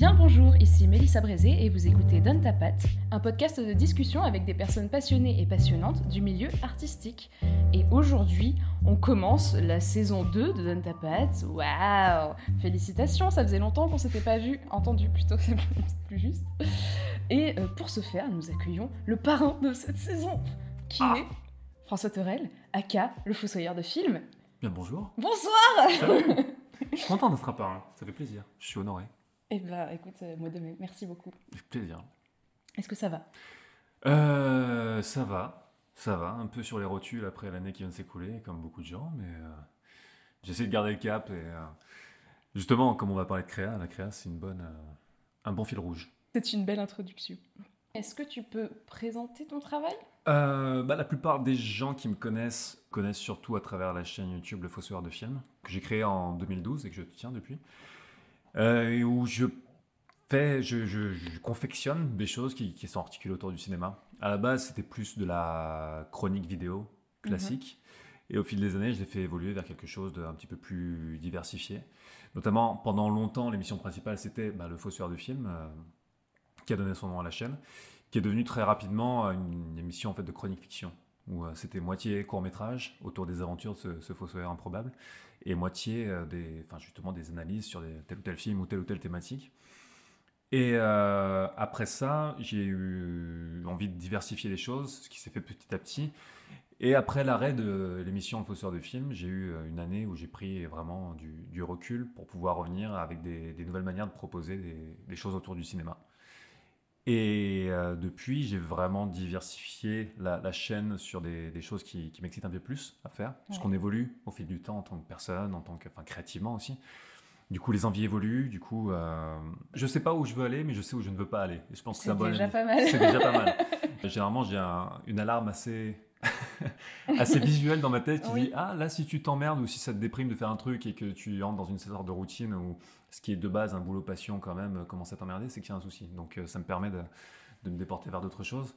Bien le bonjour, ici Mélissa Brézé et vous écoutez Donne ta patte, un podcast de discussion avec des personnes passionnées et passionnantes du milieu artistique. Et aujourd'hui, on commence la saison 2 de Donne ta patte. Waouh Félicitations, ça faisait longtemps qu'on s'était pas vu, entendu plutôt, c'est plus juste. Et euh, pour ce faire, nous accueillons le parrain de cette saison, qui Ah. est François Torel, aka le fossoyeur de film. Bien bonjour. Bonsoir. Je suis content d'être un parrain. Ça fait plaisir. Je suis honoré. Eh bah écoute, euh, moi de même, merci beaucoup. Fait plaisir. Est-ce que ça va? Euh, ça va. Ça va. Un peu sur les rotules après l'année qui vient de s'écouler, comme beaucoup de gens, mais euh, j'essaie de garder le cap et euh, justement, comme on va parler de créa, la créa c'est une bonne, un bon fil rouge. C'est une belle introduction. Est-ce que tu peux présenter ton travail? Euh, bah, la plupart des gens qui me connaissent connaissent surtout à travers la chaîne YouTube Le Fossoyeur de Films, que j'ai créée en 2012 et que je tiens depuis, euh, où je fais, je, je- je confectionne des choses qui, qui sont articulées autour du cinéma. À la base, c'était plus de la chronique vidéo classique, et au fil des années, je l'ai fait évoluer vers quelque chose d'un petit peu plus diversifié. Notamment, pendant longtemps, l'émission principale, c'était bah, Le Fossoyeur de Films, euh, qui a donné son nom à la chaîne qui est devenue très rapidement euh, une émission en fait de chronique fiction où euh, c'était moitié court métrage autour des aventures de ce, ce fossoyeur improbable et moitié euh, des, enfin justement des analyses sur tel ou tel film ou telle ou telle thématique. Et euh, après ça, j'ai eu envie de diversifier les choses, ce qui s'est fait petit à petit. Et après l'arrêt de l'émission Le Fossoyeur de film, j'ai eu euh, une année où j'ai pris vraiment du, recul pour pouvoir revenir avec des, nouvelles manières de proposer des choses autour du cinéma. Et euh, depuis, j'ai vraiment diversifié la, la chaîne sur des, des choses qui, qui m'excitent un peu plus à faire, parce Ouais. qu'on évolue au fil du temps en tant que personne, en tant que, enfin, créativement aussi. Du coup, les envies évoluent. Du coup, euh, je sais pas où je veux aller, mais je sais où je ne veux pas aller. Et je pense que C'est déjà pas mal. C'est déjà pas mal. Généralement, j'ai un- une alarme assez, assez visuelle dans ma tête qui Oui. dit Ah, là, si tu t'emmerdes ou si ça te déprime de faire un truc et que tu entres dans une sorte de routine où ce qui est de base un boulot passion quand même euh, commence à t'emmerder, c'est qu'il y a un souci. Donc, euh, ça me permet de, de me déporter vers d'autres choses.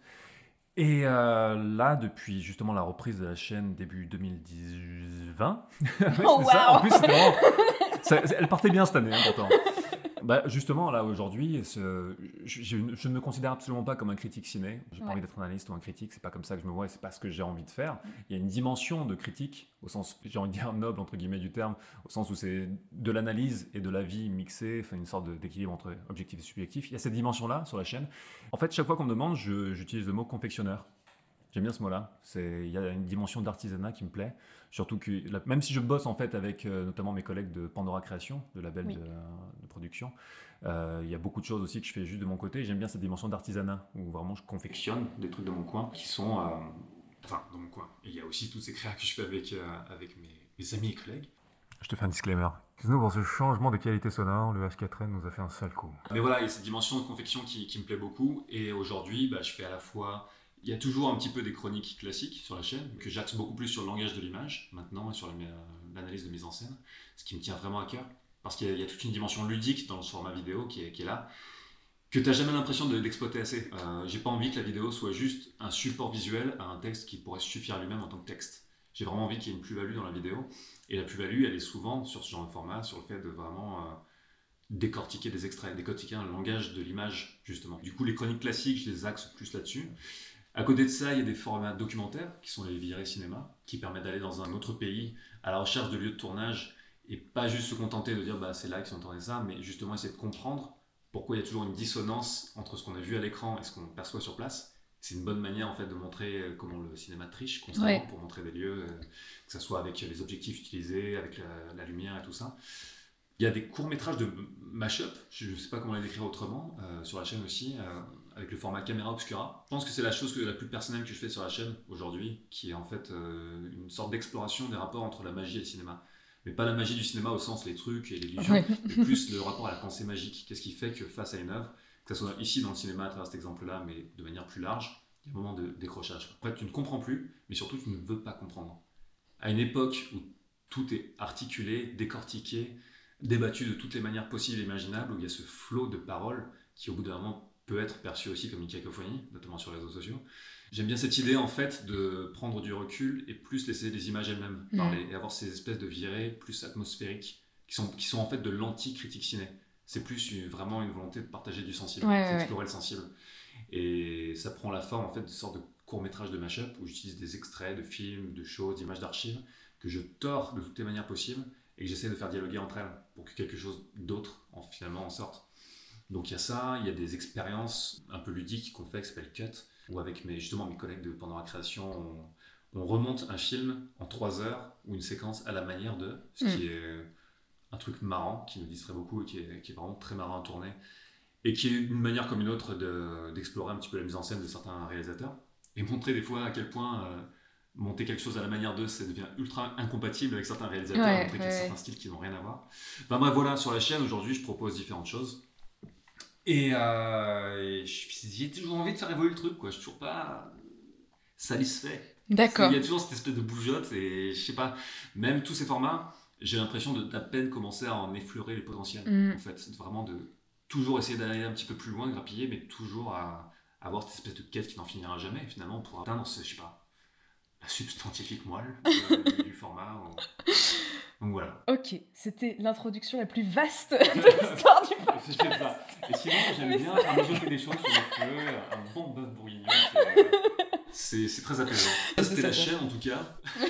Et euh, là, depuis justement la reprise de la chaîne début 2020, Ouais, c'était Oh, ça. wow. En plus, c'était vraiment- ça- elle partait bien cette année, hein, pourtant. Bah, justement, là, aujourd'hui, je, ne me considère absolument pas comme un critique ciné. J'ai pas Ouais. envie d'être un analyste ou un critique, c'est pas comme ça que je me vois et c'est pas ce que j'ai envie de faire. Il y a une dimension de critique, au sens, j'ai envie de dire noble, entre guillemets, du terme, au sens où c'est de l'analyse et de la vie mixée, enfin, une sorte d'équilibre entre objectif et subjectif. Il y a cette dimension-là sur la chaîne. En fait, chaque fois qu'on me demande, j'utilise le mot confectionneur. J'aime bien ce mot-là. Il y a une dimension d'artisanat qui me plaît. Surtout que, la- même si je bosse en fait avec euh, notamment mes collègues de Pandora Création, de label Oui. de, de production, euh, il y a beaucoup de choses aussi que je fais juste de mon côté. J'aime bien cette dimension d'artisanat où vraiment je confectionne des trucs de mon coin qui sont. euh, enfin, dans mon coin. Et il y a aussi toutes ces créas que je fais avec, euh, avec mes, mes amis et collègues. Je te fais un disclaimer. Excuse-nous pour ce changement de qualité sonore, le H4n nous a fait un sale coup. Mais voilà, il y a cette dimension de confection qui, qui me plaît beaucoup. Et aujourd'hui, bah, je fais à la fois. Il y a toujours un petit peu des chroniques classiques sur la chaîne, que j'axe beaucoup plus sur le langage de l'image maintenant et sur la- l'analyse de mise en scène, ce qui me tient vraiment à cœur. Parce qu'il y, a- toute une dimension ludique dans le format vidéo qui est, là, que tu n'as jamais l'impression de- d'exploiter assez. Euh, J'ai pas envie que la vidéo soit juste un support visuel à un texte qui pourrait suffire lui-même en tant que texte. J'ai vraiment envie qu'il y ait une plus-value dans la vidéo. Et la plus-value, elle est souvent sur ce genre de format, sur le fait de vraiment euh, décortiquer des extraits, décortiquer un langage de l'image, justement. Du coup, les chroniques classiques, je les axe plus là-dessus. À côté de ça, il y a des formats documentaires, qui sont les virées cinéma, qui permettent d'aller dans un autre pays à la recherche de lieux de tournage, et pas juste se contenter de dire bah, c'est là qu'ils ont tourné ça, mais justement essayer de comprendre pourquoi il y a toujours une dissonance entre ce qu'on a vu à l'écran et ce qu'on perçoit sur place. C'est une bonne manière en fait de montrer euh, comment le cinéma triche constamment Ouais. pour montrer des lieux, euh, que ce soit avec les objectifs utilisés, avec la, la lumière et tout ça. Il y a des courts-métrages de mash-up, je ne sais pas comment les décrire autrement, euh, sur la chaîne aussi, euh, avec le format caméra obscura. Je pense que c'est la chose que, la plus personnelle que je fais sur la chaîne aujourd'hui, qui est en fait euh, une sorte d'exploration des rapports entre la magie et le cinéma. Mais pas la magie du cinéma au sens les trucs et l'illusion, Ouais. mais plus le rapport à la pensée magique. Qu'est-ce qui fait que face à une œuvre, que ce soit ici dans le cinéma à travers cet exemple-là, mais de manière plus large, il y a un moment de décrochage. En fait, tu ne comprends plus, mais surtout tu ne veux pas comprendre. À une époque où tout est articulé, décortiqué, débattu de toutes les manières possibles et imaginables, où il y a ce flot de paroles qui au bout d'un moment peut être perçu aussi comme une cacophonie, notamment sur les réseaux sociaux. J'aime bien cette idée en fait de prendre du recul et plus laisser les images elles-mêmes Mhm. parler et avoir ces espèces de virées plus atmosphériques qui sont, qui sont en fait de l'anti-critique ciné. C'est plus vraiment une volonté de partager du sensible, Ouais, ouais, d'explorer le sensible. Et ça prend la forme en fait de sorte de court métrage de mashup où j'utilise des extraits de films, de choses, d'images d'archives que je tords de toutes les manières possibles et que j'essaie de faire dialoguer entre elles pour que quelque chose d'autre en, finalement en sorte. Donc il y a ça, il y a des expériences un peu ludiques qu'on fait qui s'appellent Cut, où avec mes, justement mes collègues de, pendant la création, on, on remonte un film en trois heures ou une séquence à la manière de, ce qui est un truc marrant, qui nous distrait beaucoup et qui est, qui est vraiment très marrant à tourner, et qui est une manière comme une autre de- d'explorer un petit peu la mise en scène de certains réalisateurs, et montrer des fois à quel point euh, monter quelque chose à la manière d'eux, ça devient ultra incompatible avec certains réalisateurs, Ouais, montrer qu'il y a ouais, certains styles qui n'ont rien à voir. Enfin bref, voilà, sur la chaîne, aujourd'hui, je propose différentes choses. Et, euh, et j'ai toujours envie de faire évoluer le truc, quoi. Je suis toujours pas satisfait. D'accord. Il y a toujours cette espèce de bougeotte et je sais pas, même tous ces formats, j'ai l'impression de d'à peine commencer à en effleurer les potentiels. Mm. En fait, c'est vraiment de toujours essayer d'aller un petit peu plus loin, grappiller, mais toujours à, à avoir cette espèce de quête qui n'en finira jamais. Et finalement, pour atteindre, ce, je sais pas, la substantifique moelle euh, du format. ou- Donc voilà. Ok, c'était l'introduction la plus vaste de l'histoire du podcast. Je sais pas. Et sinon, j'aime bien faire mijoter des choses sur le feu, un bon bœuf bourguignon. c'est- c'est très apaisant. Ça, C'était Ça, la ça. chaîne en tout cas.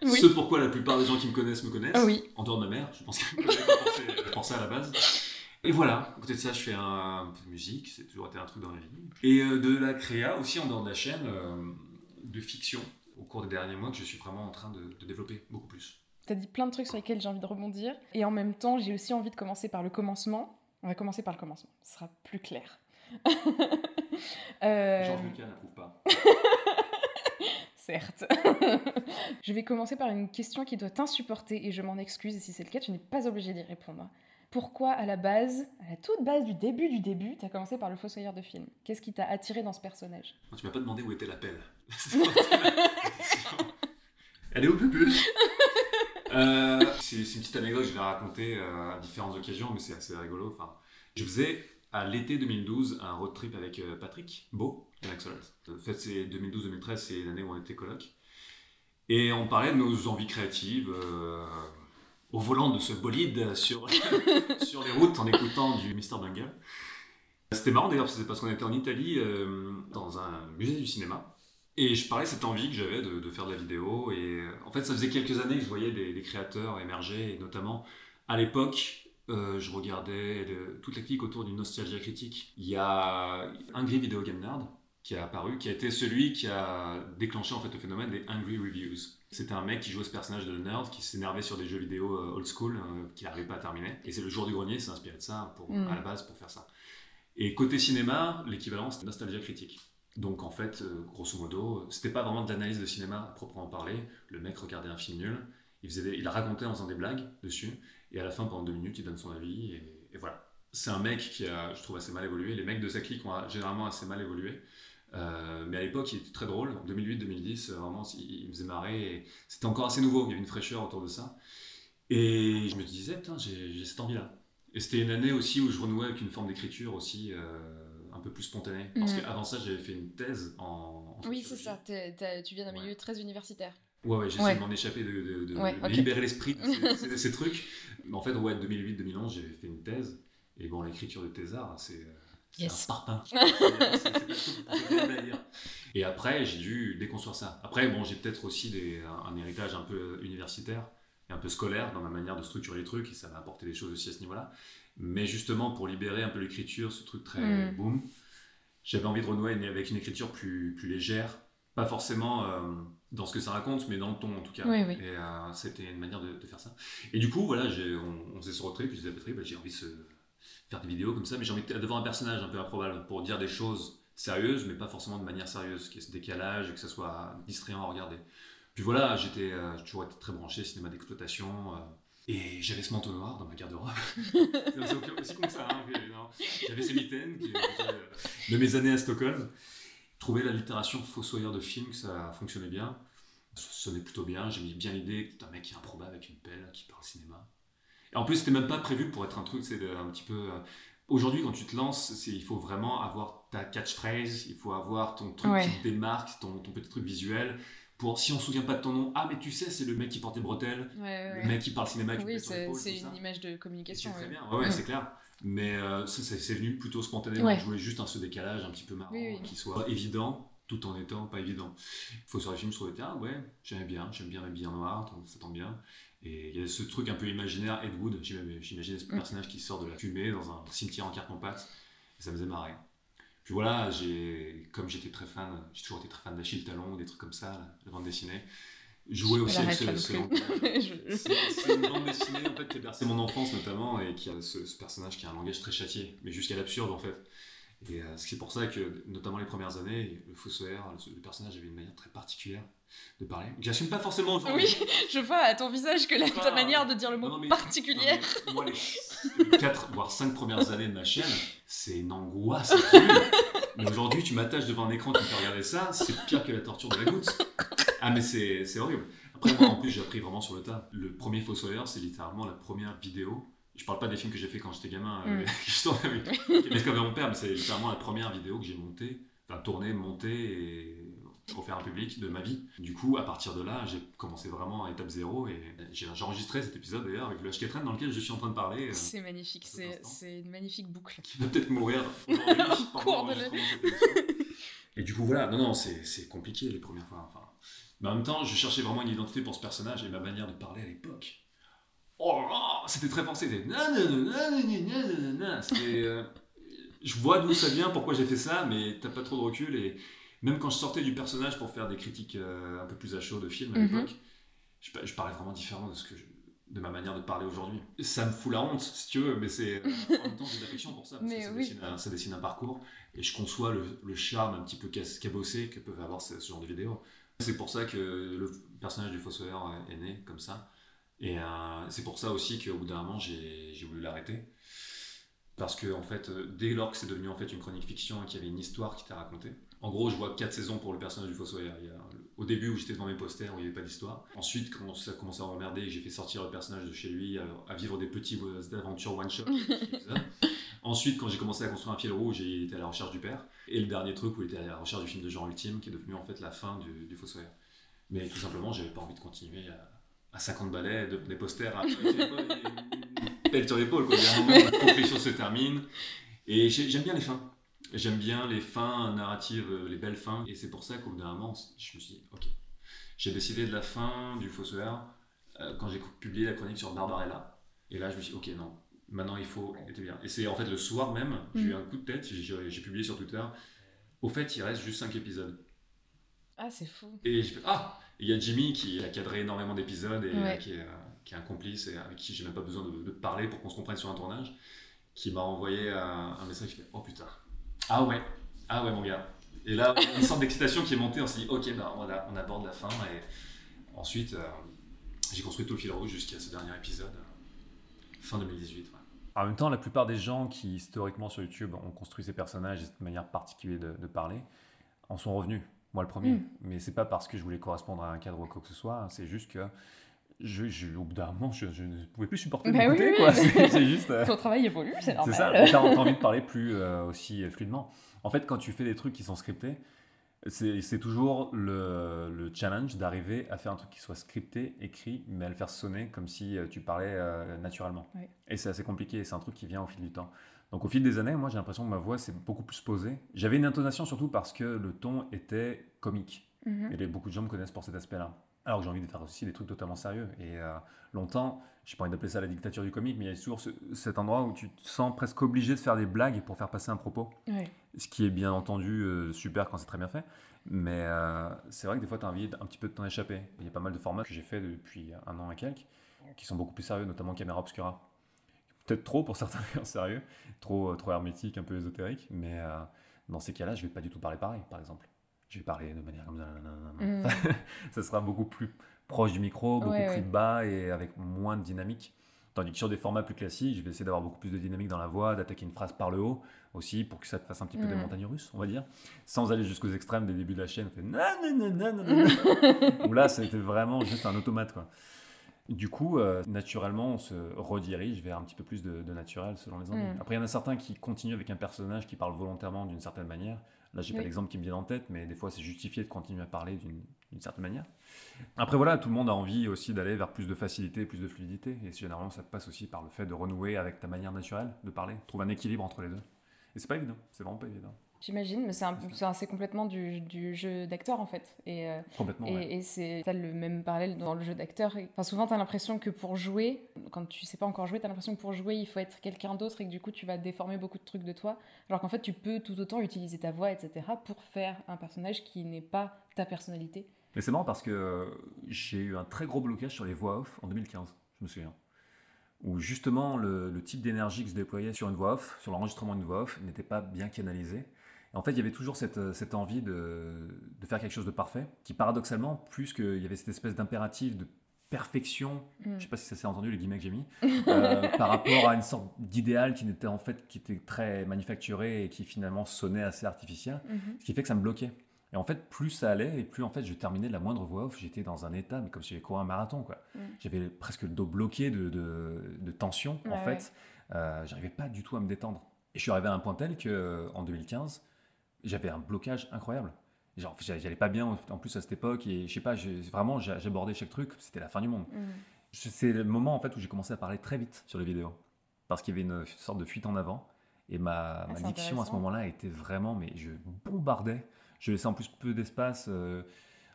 Oui. Ce pourquoi la plupart des gens qui me connaissent me connaissent. Ah oui. En dehors de ma mère, je pense qu'elle me ça- pour ça à la base. Et voilà, à côté de ça, je fais un, un peu de musique, c'est toujours été un truc dans ma vie. Et euh, de la créa aussi en dehors de la chaîne, euh, de fiction au cours des derniers mois que je suis vraiment en train de, de développer beaucoup plus. T'as dit plein de trucs sur lesquels j'ai envie de rebondir. Et en même temps, j'ai aussi envie de commencer par le commencement. On va commencer par le commencement. Ce sera plus clair. Euh, Jean Lucas n'approuve pas. Certes. je vais commencer par une question qui doit t'insupporter et je m'en excuse. Et si c'est le cas, tu n'es pas obligé d'y répondre. Pourquoi, à la base, à la toute base du début du début, t'as commencé par le fossoyeur de film? Qu'est-ce qui t'a attiré dans ce personnage? Tu m'as pas demandé où était la pelle. Elle est au pupus. Euh, c'est c'est une petite anecdote que je vais raconter euh, à différentes occasions, mais c'est assez rigolo. Enfin, je faisais à l'été 2012 un road trip avec euh, Patrick Beau et Axolot. En fait, c'est 2012-2013, c'est l'année où on était coloc. Et on parlait de nos envies créatives euh, au volant de ce bolide sur, sur les routes en écoutant du Mr. Bungle. C'était marrant d'ailleurs, c'est parce qu'on était en Italie euh, dans un musée du cinéma. Et je parlais de cette envie que j'avais de, faire de la vidéo. Et euh, en fait, ça faisait quelques années que je voyais des, créateurs émerger. Et notamment, à l'époque, euh, je regardais toute la clique autour d'une nostalgie critique. Il y a Angry Video Game Nerd qui a apparu, qui a été celui qui a déclenché en fait le phénomène des Angry Reviews. C'était un mec qui jouait ce personnage de nerd, qui s'énervait sur des jeux vidéo euh, old school, euh, qu'il n'arrivait pas à terminer. Et c'est le jour du grenier, s'est inspiré de ça pour, Mm. à la base pour faire ça. Et côté cinéma, l'équivalent c'était nostalgie critique. Donc en fait, euh, grosso modo, c'était pas vraiment de l'analyse de cinéma à proprement parler. Le mec regardait un film nul, il, faisait des- il racontait en faisant des blagues dessus, et à la fin, pendant deux minutes, il donne son avis, et, et voilà. C'est un mec qui a, je trouve, assez mal évolué. Les mecs de sa clique ont généralement assez mal évolué. Euh, mais à l'époque, il était très drôle. En 2008-2010, euh, vraiment, il, il me faisait marrer. C'était encore assez nouveau, il y avait une fraîcheur autour de ça. Et je me disais, putain, j'ai cette envie-là. Et c'était une année aussi où je renouais avec une forme d'écriture aussi euh, un peu plus spontanée. Parce Mhm. qu'avant ça, j'avais fait une thèse en. en Oui, c'est ça. tu viens d'un Ouais. milieu très universitaire. Ouais, ouais, j'ai Ouais. de m'en échapper, de, de- de- Ouais, de ok. libérer l'esprit de ces trucs. Mais en fait, ouais, 2008-2011, j'avais fait une thèse. Et bon, l'écriture de thésard, c'est c'est Yes. un parpaing. C'est-. Et après, j'ai dû déconstruire ça. Après, bon, j'ai peut-être aussi des, un, un héritage un peu universitaire et un peu scolaire dans ma manière de structurer les trucs. Et ça m'a apporté des choses aussi à ce niveau-là. Mais justement, pour libérer un peu l'écriture, ce truc très Mm. boom, j'avais envie de renouer avec une écriture plus, plus légère. Pas forcément euh, dans ce que ça raconte, mais dans le ton en tout cas. Oui, oui. Et euh, c'était une manière de, de faire ça. Et du coup, voilà, on, on faisait ce road trip, je disais à Patrick, bah, j'ai envie de se- faire des vidéos comme ça, mais j'ai envie de- d'avoir un personnage un peu improbable pour dire des choses sérieuses, mais pas forcément de manière sérieuse, qu'il y ait ce décalage et que ça soit distrayant à regarder. Puis voilà, j'étais, euh, toujours été très branché cinéma d'exploitation. euh, et j'avais ce manteau noir dans ma garde-robe. c'est aussi, que ça. hein. J'avais ces mitaines qui- qui- de mes années à Stockholm. Je trouvais la littération fossoyeur de film, que ça fonctionnait bien. Ça sonnait plutôt bien. J'ai mis bien l'idée que t'es un mec qui est improbable avec une pelle, qui parle cinéma. En plus, c'était même pas prévu pour être un truc, c'est un petit peu. euh, Aujourd'hui, quand tu te lances, il faut vraiment avoir ta catchphrase, il faut avoir ton truc Ouais. qui te démarque, ton, ton petit truc visuel. Pour, si on se souvient pas de ton nom, ah, mais tu sais, c'est le mec qui porte des bretelles, Ouais, le mec qui parle cinéma, qui Oui, c'est ça. une image de communication. C'est très bien, ouais, c'est clair. Mais euh, c'est venu plutôt spontanément. Je voulais juste un ce décalage un petit peu marrant, Oui, oui. qui soit évident tout en étant pas évident. Il faut sur les films, je trouvais, ah ouais, j'aimais bien, j'aime bien m'habiller en noir, ça tombe bien. Et il y a ce truc un peu imaginaire, Ed Wood, j'imagine j'imaginais ce Mm. personnage qui sort de la fumée dans un cimetière en carton-pâte, et ça me faisait marrer. Puis voilà, comme j'étais très fan, j'ai toujours été très fan d'Achille Talon, des trucs comme ça, la, la bande dessinée. Jouer aussi avec ce, ce C'est c'est une bande dessinée en fait qui a bercé mon enfance notamment et qui a ce, ce personnage qui a un langage très châtié, mais jusqu'à l'absurde en fait. Et euh, c'est pour ça que, notamment les premières années, le Fossoyeur, le, le personnage avait une manière très particulière de parler. J'assume pas forcément aujourd'hui. Oui, je vois à ton visage que la, ta Ah. manière de dire le mot Non, non, mais- particulière. Non, mais moi, les 4 voire 5 premières années de ma chaîne, c'est une angoisse. Mais aujourd'hui, tu m'attaches devant un écran, tu me fais regarder ça, c'est pire que la torture de la goutte. Ah, mais c'est c'est horrible. Après, moi, en plus, j'ai appris vraiment sur le tas. Le premier Fossoyeur, c'est littéralement la première vidéo. Je parle pas des films que j'ai fait quand j'étais gamin, euh, Mm. je avec mon père, mais c'est littéralement la première vidéo que j'ai montée, enfin tournée, montée et offert un public de ma vie. Du coup, à partir de là, j'ai commencé vraiment à étape zéro et j'ai enregistré cet épisode d'ailleurs avec le HK dans lequel je suis en train de parler. euh, C'est magnifique, c'est une magnifique boucle. qui va peut-être mourir pendant cours de émission. Et du coup, voilà, non, non, c'est c'est compliqué les premières fois. Enfin, mais en même temps, je cherchais vraiment une identité pour ce personnage et ma manière de parler à l'époque. Oh c'était très forcé. C'était euh, Je vois d'où ça vient, pourquoi j'ai fait ça, mais t'as pas trop de recul. Et même quand je sortais du personnage pour faire des critiques euh, un peu plus à chaud de films à Mhm. l'époque, je, pa- je parlais vraiment différemment de ce que je- de ma manière de parler aujourd'hui. Ça me fout la honte, si tu veux, mais c'est euh, en même temps j'ai de l'affection pour ça, parce Mais que ça, oui. dessine un, ça dessine un parcours, et je conçois le, le charme un petit peu cabossé que peuvent avoir ce, ce genre de vidéos. C'est pour ça que le personnage du Fossoyeur est né comme ça, et euh, c'est pour ça aussi qu'au bout d'un moment j'ai voulu l'arrêter. Parce que en fait, euh, dès lors que c'est devenu en fait une chronique fiction et qu'il y avait une histoire qui était racontée, en gros, je vois quatre saisons pour le personnage du Fossoyeur. Il y a le- au début où j'étais devant mes posters où il n'y avait pas d'histoire. Ensuite, quand ça a commencé à m'emmerder et j'ai fait sortir le personnage de chez lui à, à vivre des petits euh, aventures one shot. Ensuite, quand j'ai commencé à construire un fil rouge, il était à la recherche du père. Et le dernier truc où il était à la recherche du film de genre ultime, qui est devenu en fait la fin du, du Fossoyeur. Mais tout simplement, j'avais pas envie de continuer à, à 50 balais, de, des posters à pelle sur l'épaule. quoi. Il y a un moment, la confession se termine. Et j'ai- j'aime bien les fins. J'aime bien les fins narratives, euh, les belles fins. Et c'est pour ça qu'au bout d'un moment, je me suis dit, ok. J'ai décidé de la fin du Fossoyeur euh, quand j'ai publié la chronique sur Barbarella. Et là, je me suis dit, ok, non, maintenant il faut bien. Et c'est en fait le soir même, j'ai eu un coup de tête, j'ai- publié sur Twitter. Au fait, il reste juste 5 épisodes. Ah, c'est fou. Et j'ai fait, ah Il y a Jimmy qui a cadré énormément d'épisodes et Ouais. euh, qui, est, euh, qui est un complice et avec qui j'ai même pas besoin de, de parler pour qu'on se comprenne sur un tournage, qui m'a envoyé un, un message qui fait Oh putain, ah ouais, ah ouais mon gars. Et là, une sorte d'excitation qui est montée, on s'est dit Ok, bah, on, a- on aborde la fin et ensuite euh, j'ai construit tout le fil rouge jusqu'à ce dernier épisode, euh, fin 2018. ouais. En même temps, la plupart des gens qui, historiquement, sur YouTube, ont construit ces personnages et cette manière particulière de, de parler, en sont revenus. Moi, le premier. Mm. Mais c'est pas parce que je voulais correspondre à un cadre ou quoi que ce soit. hein, C'est juste que, je, je- au bout d'un moment, je, je ne pouvais plus supporter Bah d'écouter, oui. C'est c'est juste... euh, Ton travail évolue, c'est c'est normal. ça, t'as envie de parler plus euh, aussi euh, fluidement. En fait, quand tu fais des trucs qui sont scriptés, c'est c'est toujours le, le challenge d'arriver à faire un truc qui soit scripté, écrit, mais à le faire sonner comme si tu parlais euh, naturellement. Et c'est assez compliqué, c'est un truc qui vient au fil du temps. Donc au fil des années, moi j'ai l'impression que ma voix s'est beaucoup plus posée. J'avais une intonation surtout parce que le ton était comique. Mhm. Et les- beaucoup de gens me connaissent pour cet aspect-là. Alors que j'ai envie de faire aussi des trucs totalement sérieux. Et euh, longtemps, j'ai pas envie d'appeler ça la dictature du comique, mais il y a toujours ce- cet endroit où tu te sens presque obligé de faire des blagues pour faire passer un propos. Ce qui est bien entendu euh, super quand c'est très bien fait. Mais euh, c'est vrai que des fois, tu as envie un petit peu de t'en échapper. Il y a pas mal de formats que j'ai fait depuis un an et quelques qui sont beaucoup plus sérieux, notamment Caméra Obscura. Peut-être trop pour certains sérieux, trop, euh, trop hermétique, un peu ésotérique. Mais dans ces cas-là, je vais pas du tout parler pareil, par exemple. Je vais parler de manière comme ça. Mhm. ça sera beaucoup plus proche du micro, beaucoup Ouais, plus ouais. bas et avec moins de dynamique. Tandis que sur des formats plus classiques, je vais essayer d'avoir beaucoup plus de dynamique dans la voix, d'attaquer une phrase par le haut aussi pour que ça te fasse un petit peu des Mhm. montagnes russes, on va dire, sans aller jusqu'aux extrêmes des débuts de la chaîne. fait nan, nan, nan. Où là, c'était vraiment juste un automate. Quoi. Du coup, euh, naturellement, on se redirige vers un petit peu plus de, de naturel selon les envies. Mm. Après, il y en a certains qui continuent avec un personnage qui parle volontairement d'une certaine manière. Là, j'ai pas l'exemple qui me vient en tête, mais des fois, c'est justifié de continuer à parler d'une d'une certaine manière. Après, voilà, tout le monde a envie aussi d'aller vers plus de facilité, plus de fluidité. Et généralement, ça passe aussi par le fait de renouer avec ta manière naturelle de parler. Trouve un équilibre entre les deux. Et c'est pas évident. C'est vraiment pas évident. J'imagine, mais c'est complètement du, du jeu d'acteur en fait. Et, euh, Complètement. et, ouais. et c'est t'as le même parallèle dans le jeu d'acteur. Enfin, souvent, tu as l'impression que pour jouer, quand tu sais pas encore jouer, tu as l'impression que pour jouer, il faut être quelqu'un d'autre et que du coup, tu vas déformer beaucoup de trucs de toi. Alors qu'en fait, tu peux tout autant utiliser ta voix, etc., pour faire un personnage qui n'est pas ta personnalité. Mais c'est marrant parce que euh, j'ai eu un très gros blocage sur les voix off en 2015, je me souviens. Où justement le, le type d'énergie que je déployais sur une voix off, sur l'enregistrement d'une voix off, n'était pas bien canalisé. En fait, il y avait toujours cette, euh, cette envie de, de faire quelque chose de parfait, qui paradoxalement, plus qu'il y avait cette espèce d'impératif de perfection, Mm. je sais pas si ça s'est entendu les guillemets que j'ai mis, euh, par rapport à une sorte d'idéal qui n'était en fait qui était très manufacturé et qui finalement sonnait assez artificiel ce qui fait que ça me bloquait. Et en fait, plus ça allait, et plus en fait je terminais la moindre voix off, j'étais dans un état, mais comme si j'avais couru un marathon, quoi. Mm. J'avais presque le dos bloqué de, de, de tension, en Ouais, fait. Euh, J'arrivais pas du tout à me détendre. Et je suis arrivé à un point tel que euh, en 2015, j'avais un blocage incroyable. Genre, j'allais pas bien en plus à cette époque, et je sais pas, vraiment, j'abordais chaque truc, c'était la fin du monde. Mm. Je- C'est le moment en fait où j'ai commencé à parler très vite sur les vidéos. Parce qu'il y avait une sorte de fuite en avant. Et ma, ma c'est diction à ce moment-là était vraiment, mais je bombardais. Je laissais en plus peu d'espace euh,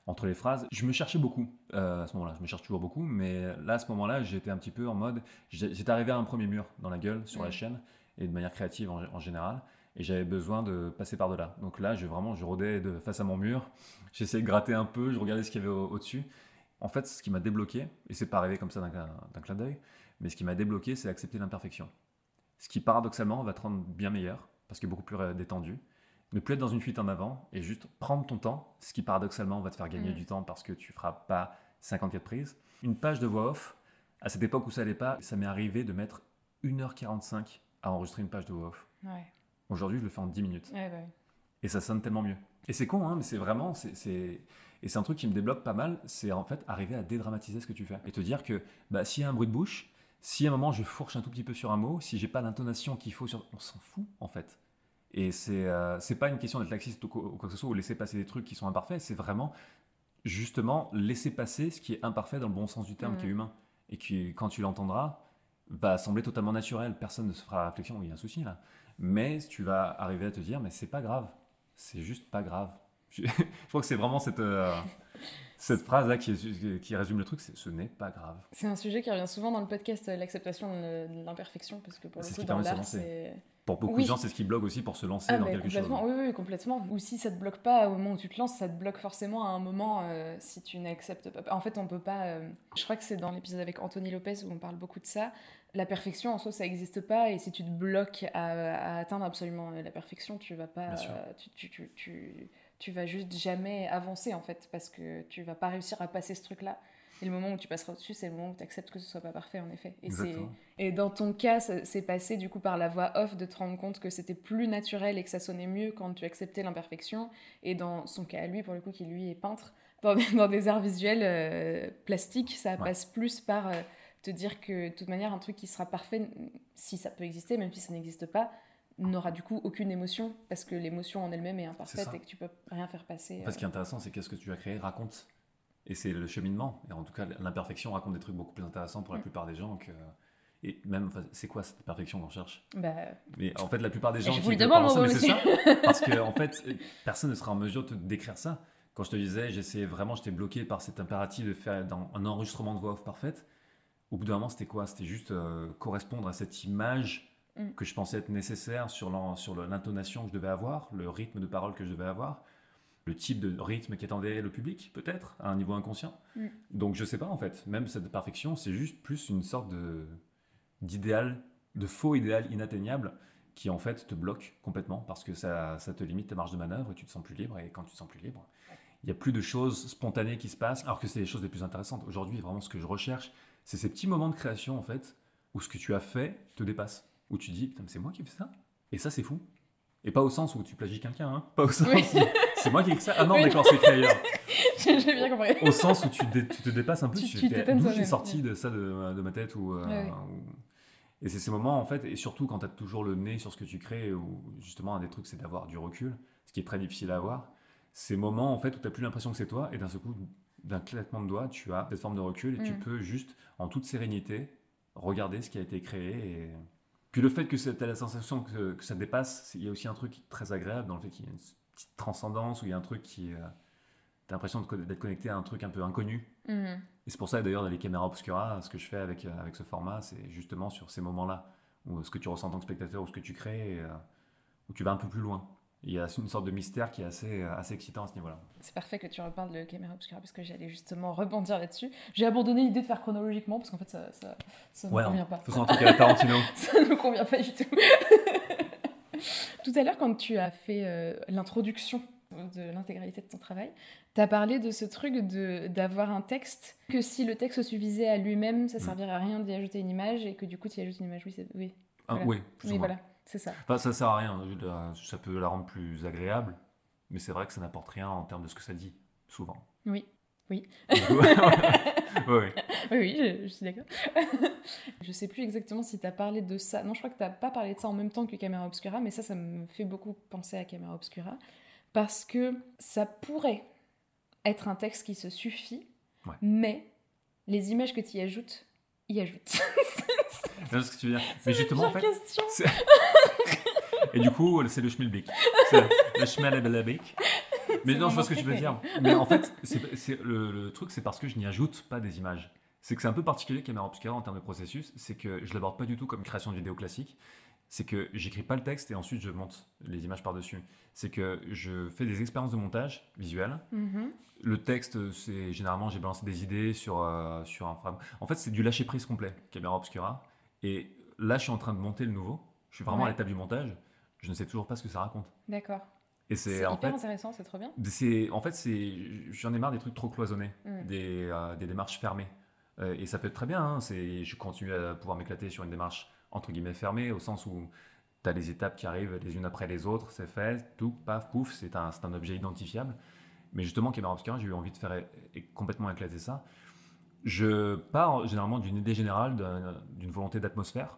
entre les phrases. Je me cherchais beaucoup euh, à ce moment-là. Je me cherche toujours beaucoup. Mais là, à ce moment-là, j'étais un petit peu en mode. J'étais arrivé à un premier mur dans la gueule sur la Mm. chaîne et de manière créative en, en général. Et j'avais besoin de passer par-delà. Donc là, je, vraiment, je rôdais de, face à mon mur. J'essayais de gratter un peu. Je regardais ce qu'il y avait au- au-dessus. En fait, ce qui m'a débloqué, et c'est pas arrivé comme ça d'un d'un clin d'œil, mais ce qui m'a débloqué, c'est accepter l'imperfection. Ce qui paradoxalement va te rendre bien meilleur, parce que beaucoup plus euh, détendu. Ne plus être dans une fuite en avant et juste prendre ton temps, ce qui paradoxalement va te faire gagner Mm. du temps parce que tu feras pas 54 prises. Une page de voix off, à cette époque où ça allait pas, ça m'est arrivé de mettre 1h45 à enregistrer une page de voix off. Ouais. Aujourd'hui, je le fais en 10 minutes. Ouais, ouais. Et ça sonne tellement mieux. Et c'est con, hein, mais c'est vraiment. c'est Et c'est un truc qui me débloque pas mal, c'est en fait arriver à dédramatiser ce que tu fais. Et te dire que bah, s'il y a un bruit de bouche, si à un moment je fourche un tout petit peu sur un mot, si j'ai pas l'intonation qu'il faut sur. On s'en fout, en fait. Et c'est euh, pas une question d'être laxiste ou quoi que ce soit, ou laisser passer des trucs qui sont imparfaits, c'est vraiment justement laisser passer ce qui est imparfait dans le bon sens du terme, Mhm. qui est humain. Et qui, quand tu l'entendras, va sembler totalement naturel. Personne ne se fera réflexion, il y a un souci là. Mais tu vas arriver à te dire, mais c'est pas grave. C'est juste pas grave. Je, je crois que c'est vraiment cette, euh, cette phrase là qui, qui résume le truc, c'est ce n'est pas grave. C'est un sujet qui revient souvent dans le podcast, euh, l'acceptation de l'imperfection, parce que pour le coup, dans l'art, c'est... Pour beaucoup Oui. de gens, c'est ce qui bloque aussi pour se lancer Ah, dans quelque chose. complètement, oui, oui, complètement. Ou si ça te bloque pas au moment où tu te lances, ça te bloque forcément à un moment euh, si tu n'acceptes pas. En fait, on peut pas. euh, Je crois que c'est dans l'épisode avec Anthony Lopez où on parle beaucoup de ça. La perfection en soi, ça n'existe pas, et si tu te bloques à, à atteindre absolument la perfection, tu vas pas. Euh, tu, tu, tu, tu, tu vas juste jamais avancer en fait, parce que tu vas pas réussir à passer ce truc-là. Et le moment où tu passeras au-dessus, c'est le moment où tu acceptes que ce soit pas parfait, en effet. Et et dans ton cas, c'est passé du coup par la voix off de te rendre compte que c'était plus naturel et que ça sonnait mieux quand tu acceptais l'imperfection. Et dans son cas à lui, pour le coup, qui lui est peintre, dans des, dans des arts visuels euh, plastiques, ça Ouais. passe plus par euh, te dire que de toute manière, un truc qui sera parfait, si ça peut exister, même si ça n'existe pas, n'aura du coup aucune émotion parce que l'émotion en elle-même est imparfaite et que tu peux rien faire passer. Fait, ce qui euh. est intéressant, c'est qu'est-ce que tu as créé? Raconte. Et c'est le cheminement. Et en tout cas, l'imperfection raconte des trucs beaucoup plus intéressants pour la Mm. plupart des gens que. Et même, enfin, c'est quoi cette perfection qu'on cherche Bah, Mais en fait, la plupart des gens je vous le demande, moi aussi. ça. Parce que en fait, personne ne sera en mesure de te décrire ça. Quand je te disais, j'essayais vraiment, j'étais bloqué par cet impératif de faire un enregistrement de voix off parfaite. Au bout d'un moment, c'était quoi? C'était juste euh, correspondre à cette image Mm. que je pensais être nécessaire sur l'intonation que je devais avoir, le rythme de parole que je devais avoir, le type de rythme qu'attendait le public, peut-être, à un niveau inconscient. Mm. Donc je sais pas en fait. Même cette perfection, c'est juste plus une sorte de d'idéal, de faux idéal inatteignable qui en fait te bloque complètement parce que ça, ça te limite ta marge de manœuvre et tu te sens plus libre. Et quand tu te sens plus libre, il n'y a plus de choses spontanées qui se passent alors que c'est les choses les plus intéressantes. Aujourd'hui, vraiment ce que je recherche, c'est ces petits moments de création en fait où ce que tu as fait te dépasse. Où tu dis, putain, mais c'est moi qui ai fait ça? Et ça, c'est fou. Et pas au sens où tu plagies quelqu'un, hein. Pas au sens Oui. où c'est moi qui ai écrit ça. Ah non, Oui. d'accord, c'est écrit ailleurs. J'ai bien compris. Au sens où tu, dé- tu te dépasses un peu. Tu- Tu, tu D'où j'ai sorti de ça de, de ma tête ou, euh, ou- Et c'est ces moments, en fait, et surtout quand tu as toujours le nez sur ce que tu crées, ou justement, un des trucs, c'est d'avoir du recul, ce qui est très difficile à avoir. Ces moments, en fait, où tu n'as plus l'impression que c'est toi, et d'un seul coup, d'un claquement de doigts, tu as cette forme de recul, et tu Mm. peux juste, en toute sérénité, regarder ce qui a été créé. Et... Puis le fait que tu as la sensation que, que ça dépasse, il y a aussi un truc très agréable dans le fait qu'il y a une petite transcendance, ou il y a un truc qui... tu as l'impression d'être connecté à un truc un peu inconnu. Mhm. Et c'est pour ça d'ailleurs dans les caméras obscura, ce que je fais avec, euh, avec ce format, c'est justement sur ces moments-là, où euh, ce que tu ressens en tant que spectateur ou ce que tu crées, et, euh, où tu vas un peu plus loin. Il y a une sorte de mystère qui est assez, euh, assez excitant à ce niveau-là. C'est parfait que tu reparles de caméra obscura parce que j'allais justement rebondir là-dessus. J'ai abandonné l'idée de faire chronologiquement parce qu'en fait ça, ça, ça ne me convient pas. Faisons un truc à la Tarantino. ça ne me convient pas du tout. tout à l'heure, quand tu as fait euh, l'introduction de l'intégralité de ton travail, tu as parlé de ce truc de- d'avoir un texte, que si le texte suffisait à lui-même, ça Mm. servirait à rien d'y ajouter une image, et que du coup tu y ajoutes une image. Oui, c'est- oui, Ah, Voilà. oui, oui voilà, c'est ça. Enfin, ça sert à rien, ça peut la rendre plus agréable, mais c'est vrai que ça n'apporte rien en termes de ce que ça dit, souvent. Oui, oui. Oui, oui, je, je suis d'accord. je sais plus exactement si tu as parlé de ça. Non, je crois que tu pas parlé de ça en même temps que Caméra Obscura, mais ça, ça me fait beaucoup penser à Caméra Obscura. Parce que ça pourrait être un texte qui se suffit, Ouais. mais les images que tu y ajoutes, y ajoutent. C'est ce que tu veux dire. Mais justement, en fait, Et du coup, c'est le schmilblick. Le schmelblick. Mais non, je vois ce que tu veux dire. Mais en fait, c'est, le, le truc, c'est parce que je n'y ajoute pas des images. C'est que c'est un peu particulier Caméra Obscura en termes de processus. C'est que je l'aborde pas du tout comme création de vidéo classique. C'est que j'écris pas le texte et ensuite je monte les images par-dessus. C'est que je fais des expériences de montage visuel. Mhm. Le texte, c'est généralement j'ai balancé des idées sur, euh, sur un frame. En fait, c'est du lâcher prise complet, Caméra Obscura. Et là, je suis en train de monter le nouveau. Je suis vraiment Ouais. à l'étape du montage. Je ne sais toujours pas ce que ça raconte. D'accord. Et C'est hyper fait, intéressant, c'est trop bien. c'est en fait, c'est j'en ai marre des trucs trop cloisonnés, Mm. des, euh, des démarches fermées. Euh, et ça peut être très bien. hein, c'est, je continue à pouvoir m'éclater sur une démarche entre guillemets fermée, au sens où tu as les étapes qui arrivent les unes après les autres, c'est fait, tout, paf, pouf, c'est un, objet identifiable. Mais justement, Caméra Obscura, j'ai eu envie de faire complètement éclater ça. Je pars généralement d'une idée générale, d'un- d'une volonté d'atmosphère.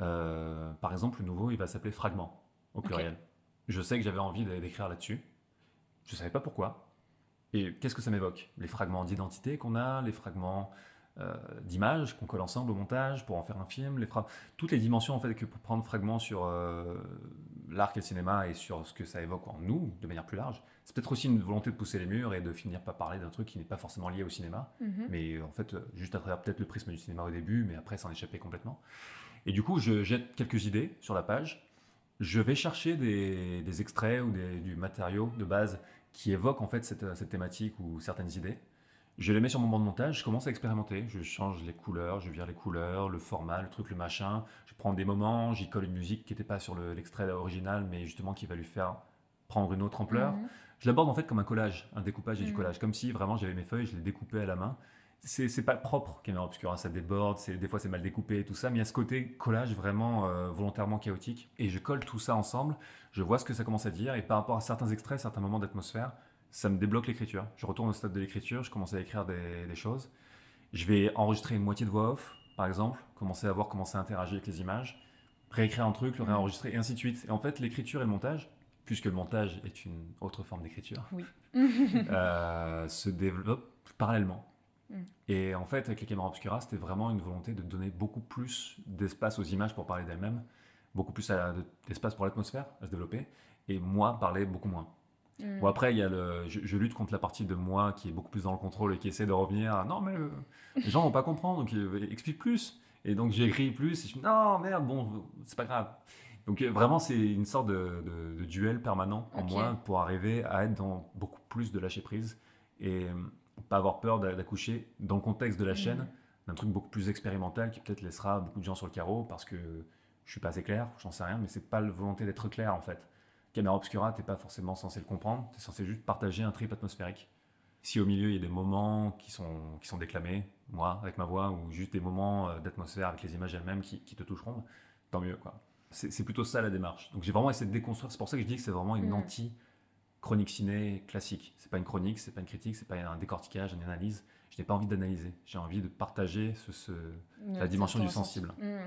Euh, par exemple, le nouveau, il va s'appeler Fragment, au pluriel. Je sais que j'avais envie d'écrire là-dessus. Je savais pas pourquoi. Et qu'est-ce que ça m'évoque? Les fragments d'identité qu'on a, les fragments euh, d'images qu'on colle ensemble au montage pour en faire un film, les fra- toutes les dimensions en fait que pour prendre fragments sur euh, l'art et le cinéma et sur ce que ça évoque en nous de manière plus large. C'est peut-être aussi une volonté de pousser les murs et de finir par parler d'un truc qui n'est pas forcément lié au cinéma, Mhm. mais euh, en fait euh, juste à travers peut-être le prisme du cinéma au début, mais après s'en échapper complètement. Et du coup, je jette quelques idées sur la page. Je vais chercher des, des extraits ou des- du matériau de base qui évoque en fait cette, cette thématique ou certaines idées. Je les mets sur mon banc de montage, je commence à expérimenter. Je change les couleurs, je vire les couleurs, le format, le truc, le machin. Je prends des moments, j'y colle une musique qui n'était pas sur le- l'extrait original, mais justement qui va lui faire prendre une autre ampleur. Mhm. Je l'aborde en fait comme un collage, un découpage et du Mhm. collage, comme si vraiment j'avais mes feuilles, je les découpais à la main. C'est pas propre, Caméra Obscura, ça déborde, des fois c'est mal découpé et tout ça, mais il y a ce côté collage vraiment euh, volontairement chaotique. Et je colle tout ça ensemble, je vois ce que ça commence à dire, et par rapport à certains extraits, certains moments d'atmosphère, ça me débloque l'écriture. Je retourne au stade de l'écriture, je commence à écrire des, des choses. Je vais enregistrer une moitié de voix off, par exemple, commencer à voir comment ça interagit avec les images, réécrire un truc, le Mhm. réenregistrer, et ainsi de suite. Et en fait, l'écriture et le montage, puisque le montage est une autre forme d'écriture, Oui. euh, se développent parallèlement. Mm. Et en fait, avec les caméras obscuras, c'était vraiment une volonté de donner beaucoup plus d'espace aux images pour parler d'elles-mêmes, beaucoup plus d'espace pour l'atmosphère à se développer, et moi parler beaucoup moins. Mhm. Bon, après, il y a le, je, je lutte contre la partie de moi qui est beaucoup plus dans le contrôle et qui essaie de revenir à non, mais les gens vont pas comprendre, donc euh, explique plus. Et donc j'écris plus, et je me dis non, merde, bon, c'est pas grave. Donc euh, vraiment, c'est une sorte de, de- de duel permanent en moi pour arriver à être dans beaucoup plus de lâcher prise et euh, pas avoir peur d'a- d'accoucher dans le contexte de la Mhm. chaîne d'un truc beaucoup plus expérimental qui peut-être laissera beaucoup de gens sur le carreau parce que je suis pas assez clair, j'en sais rien, mais c'est pas la volonté d'être clair en fait. Caméra obscura, t'es pas forcément censé le comprendre, t'es censé juste partager un trip atmosphérique. Si au milieu il y a des moments qui sont, qui sont déclamés, moi avec ma voix, ou juste des moments euh, d'atmosphère avec les images elles-mêmes qui, qui te toucheront, tant mieux quoi. C'est plutôt ça la démarche. Donc j'ai vraiment essayé de déconstruire. C'est pour ça que je dis que c'est vraiment une Mm. anti-chronique ciné classique. C'est pas une chronique, c'est pas une critique, c'est pas un décortiquage, une analyse. Je n'ai pas envie d'analyser. J'ai envie de partager ce, ce- la dimension du sensible. Mm.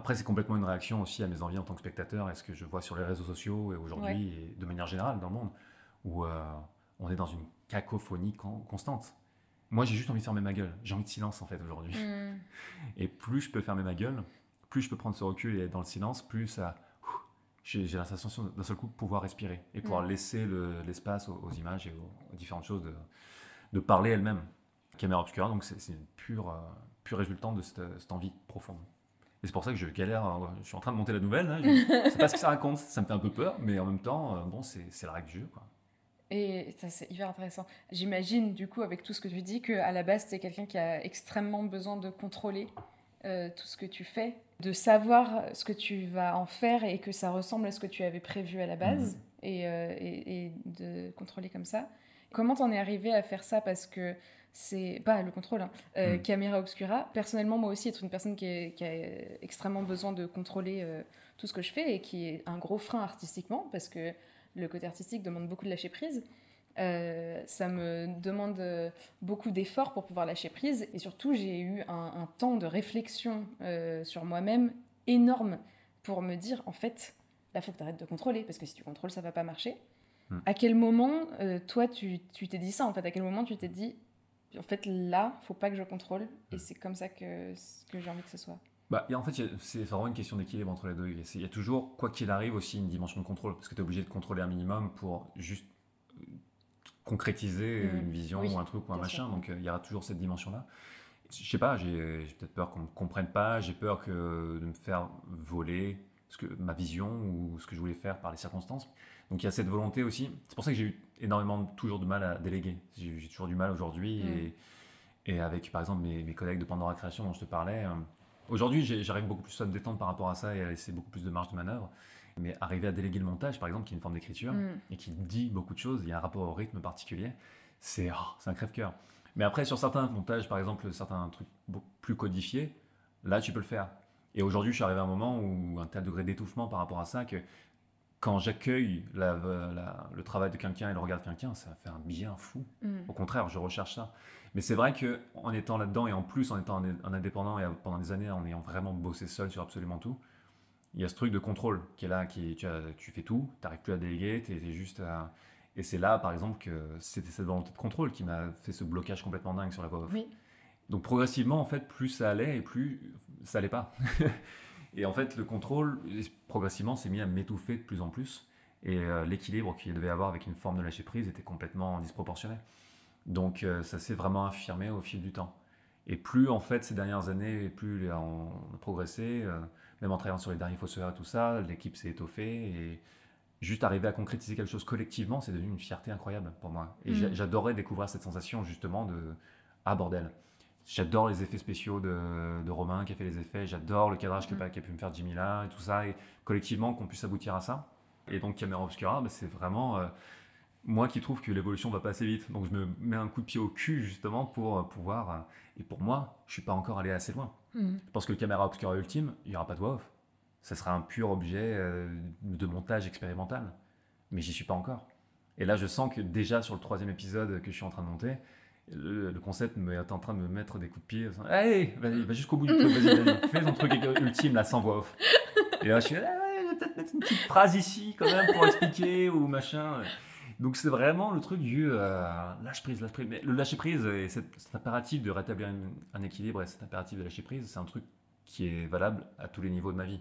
Après, c'est complètement une réaction aussi à mes envies en tant que spectateur et ce que je vois sur les réseaux sociaux et aujourd'hui et de manière générale dans le monde où euh, on est dans une cacophonie con- constante. Moi, j'ai juste envie de fermer ma gueule. J'ai envie de silence en fait aujourd'hui. Mm. Et plus je peux fermer ma gueule, plus je peux prendre ce recul et être dans le silence, plus ça. J'ai la sensation d'un seul coup de pouvoir respirer et pouvoir Mm. laisser le- l'espace aux, aux images et aux, aux différentes choses de, de parler elles-mêmes. Caméra obscura, donc c'est c'est une pure, euh, pure résultante de cette, cette envie profonde. Et c'est pour ça que je galère, euh, je suis en train de monter la nouvelle, là, je ne sais pas ce que ça raconte, ça me fait un peu peur, mais en même temps, euh, bon, c'est la règle du jeu. Quoi. Et ça, c'est hyper intéressant. J'imagine, du coup, avec tout ce que tu dis, qu'à la base, tu es quelqu'un qui a extrêmement besoin de contrôler euh, tout ce que tu fais, de savoir ce que tu vas en faire et que ça ressemble à ce que tu avais prévu à la base, et, euh, et- et de contrôler comme ça. Comment t'en es arrivé à faire ça? Parce que c'est pas le contrôle, hein. Euh, Mm. caméra obscura. Personnellement, moi aussi, être une personne qui, est- qui a extrêmement besoin de contrôler euh, tout ce que je fais et qui est un gros frein artistiquement, parce que le côté artistique demande beaucoup de lâcher prise. Euh, ça me demande beaucoup d'efforts pour pouvoir lâcher prise et surtout j'ai eu un, un temps de réflexion sur moi-même énorme pour me dire en fait là faut que tu arrêtes de contrôler parce que si tu contrôles ça va pas marcher. Hmm. À quel moment euh, toi tu t'es dit ça en fait? À quel moment tu t'es dit en fait là faut pas que je contrôle et Hmm. c'est comme ça que, que j'ai envie que ce soit? Bah, et en fait, c'est vraiment une question d'équilibre entre les deux. Il y a toujours, quoi qu'il arrive, aussi une dimension de contrôle. Parce que tu es obligé de contrôler un minimum pour juste euh, concrétiser Mhm. une vision Oui, ou un truc ou un machin. sûr. Donc euh, il y aura toujours cette dimension-là. Je sais pas, j'ai peut-être peur qu'on me comprenne pas, j'ai peur que, de me faire voler ce que, ma vision ou ce que je voulais faire par les circonstances. Donc il y a cette volonté aussi. C'est pour ça que j'ai eu énormément, toujours de mal à déléguer. J'ai toujours du mal aujourd'hui. Mhm. Et, et avec, par exemple, mes, mes collègues de Pandora Création dont je te parlais, euh, aujourd'hui, j'arrive beaucoup plus à me détendre par rapport à ça et à laisser beaucoup plus de marge de manœuvre. Mais arriver à déléguer le montage, par exemple, qui est une forme d'écriture, Mm. et qui dit beaucoup de choses, il y a un rapport au rythme particulier, c'est oh, un crève-cœur. Mais après, sur certains montages, par exemple, certains trucs plus codifiés, là, tu peux le faire. Et aujourd'hui, je suis arrivé à un moment où un tel degré d'étouffement par rapport à ça que quand j'accueille la- la- le travail de quelqu'un et le regard de quelqu'un, ça fait un bien fou. Mm. Au contraire, je recherche ça. Mais c'est vrai que en étant là-dedans et en plus en étant un, indépendant et pendant des années en ayant vraiment bossé seul sur absolument tout, il y a ce truc de contrôle qui est là, qui tu, as- tu fais tout, tu n'arrives plus à déléguer, tu es, juste à... Et c'est là, par exemple, que c'était cette volonté de contrôle qui m'a fait ce blocage complètement dingue sur la voix off. Oui. Donc progressivement, en fait, plus ça allait et plus ça allait pas. et en fait, le contrôle, progressivement, s'est mis à m'étouffer de plus en plus. Et euh, l'équilibre qu'il devait avoir avec une forme de lâcher prise était complètement disproportionné. Donc euh, ça s'est vraiment affirmé au fil du temps. Et plus en fait ces dernières années, plus on a progressé, euh, même en travaillant sur les derniers fossoyeurs et tout ça, l'équipe s'est étoffée et juste arriver à concrétiser quelque chose collectivement, c'est devenu une fierté incroyable pour moi. Et Mm. j'a- j'adorais découvrir cette sensation justement de ah bordel. J'adore les effets spéciaux de, de Romain qui a fait les effets, j'adore le cadrage qu'a Mm. pu me faire Jimmy là et tout ça, et collectivement qu'on puisse aboutir à ça. Et donc Caméra Obscura, bah, c'est vraiment euh, moi qui trouve que l'évolution va pas assez vite. Donc je me mets un coup de pied au cul justement pour euh, pouvoir. euh, et pour moi, je suis pas encore allé assez loin. Mm. Je pense que Caméra Obscura ultime, il y aura pas de voix off. Ça sera un pur objet euh, de montage expérimental. Mais j'y suis pas encore. Et là, je sens que déjà sur le troisième épisode que je suis en train de monter, le, le concept me- est en train de me mettre des coups de pied. Allez, vas-y, va jusqu'au bout du truc, vas-y, fais ton truc ultime là sans voix off. Et là, je suis, ah ouais, je vais peut-être mettre une petite phrase ici quand même pour expliquer ou machin. Donc c'est vraiment le truc du euh, lâche prise, lâche prise. Mais le lâcher prise et cet, cet impératif de rétablir une- un équilibre et cet impératif de lâcher prise, c'est un truc qui est valable à tous les niveaux de ma vie.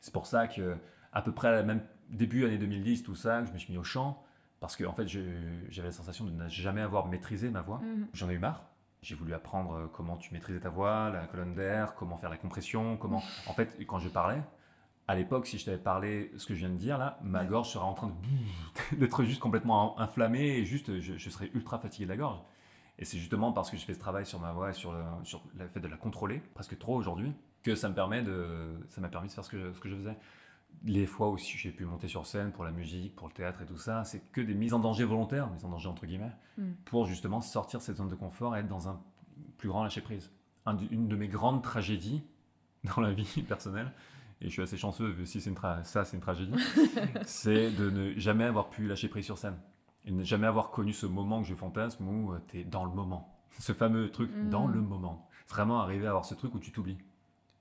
C'est pour ça que à peu près à la même début année 2010, tout ça, que je me suis mis au chant parce que en fait j'avais la sensation de ne jamais avoir maîtrisé ma voix. Mm. J'en ai eu marre. J'ai voulu apprendre euh, comment tu maîtrisais ta voix, la colonne d'air, comment faire la compression, comment. En fait, quand je parlais, à l'époque, si je t'avais parlé ce que je viens de dire là, ma gorge serait en train d'être juste complètement inflammée et juste, je, je serais ultra fatigué de la gorge. Et c'est justement parce que je fais ce travail sur ma voix et sur le, sur le fait de la contrôler, presque trop aujourd'hui, que ça me permet de, ça m'a permis de faire ce que je, ce que je faisais. Les fois où j'ai pu monter sur scène pour la musique, pour le théâtre et tout ça, c'est que des mises en danger volontaires, mises en danger entre guillemets, Mm. pour justement sortir de cette zone de confort et être dans un plus grand lâcher prise. Un une de mes grandes tragédies dans la vie personnelle, et je suis assez chanceux, si c'est une tra- ça c'est une tragédie, c'est de ne jamais avoir pu lâcher prise sur scène. Et ne jamais avoir connu ce moment que je fantasme où tu es dans le moment. Ce fameux truc, Mhm. dans le moment. Vraiment arriver à avoir ce truc où tu t'oublies.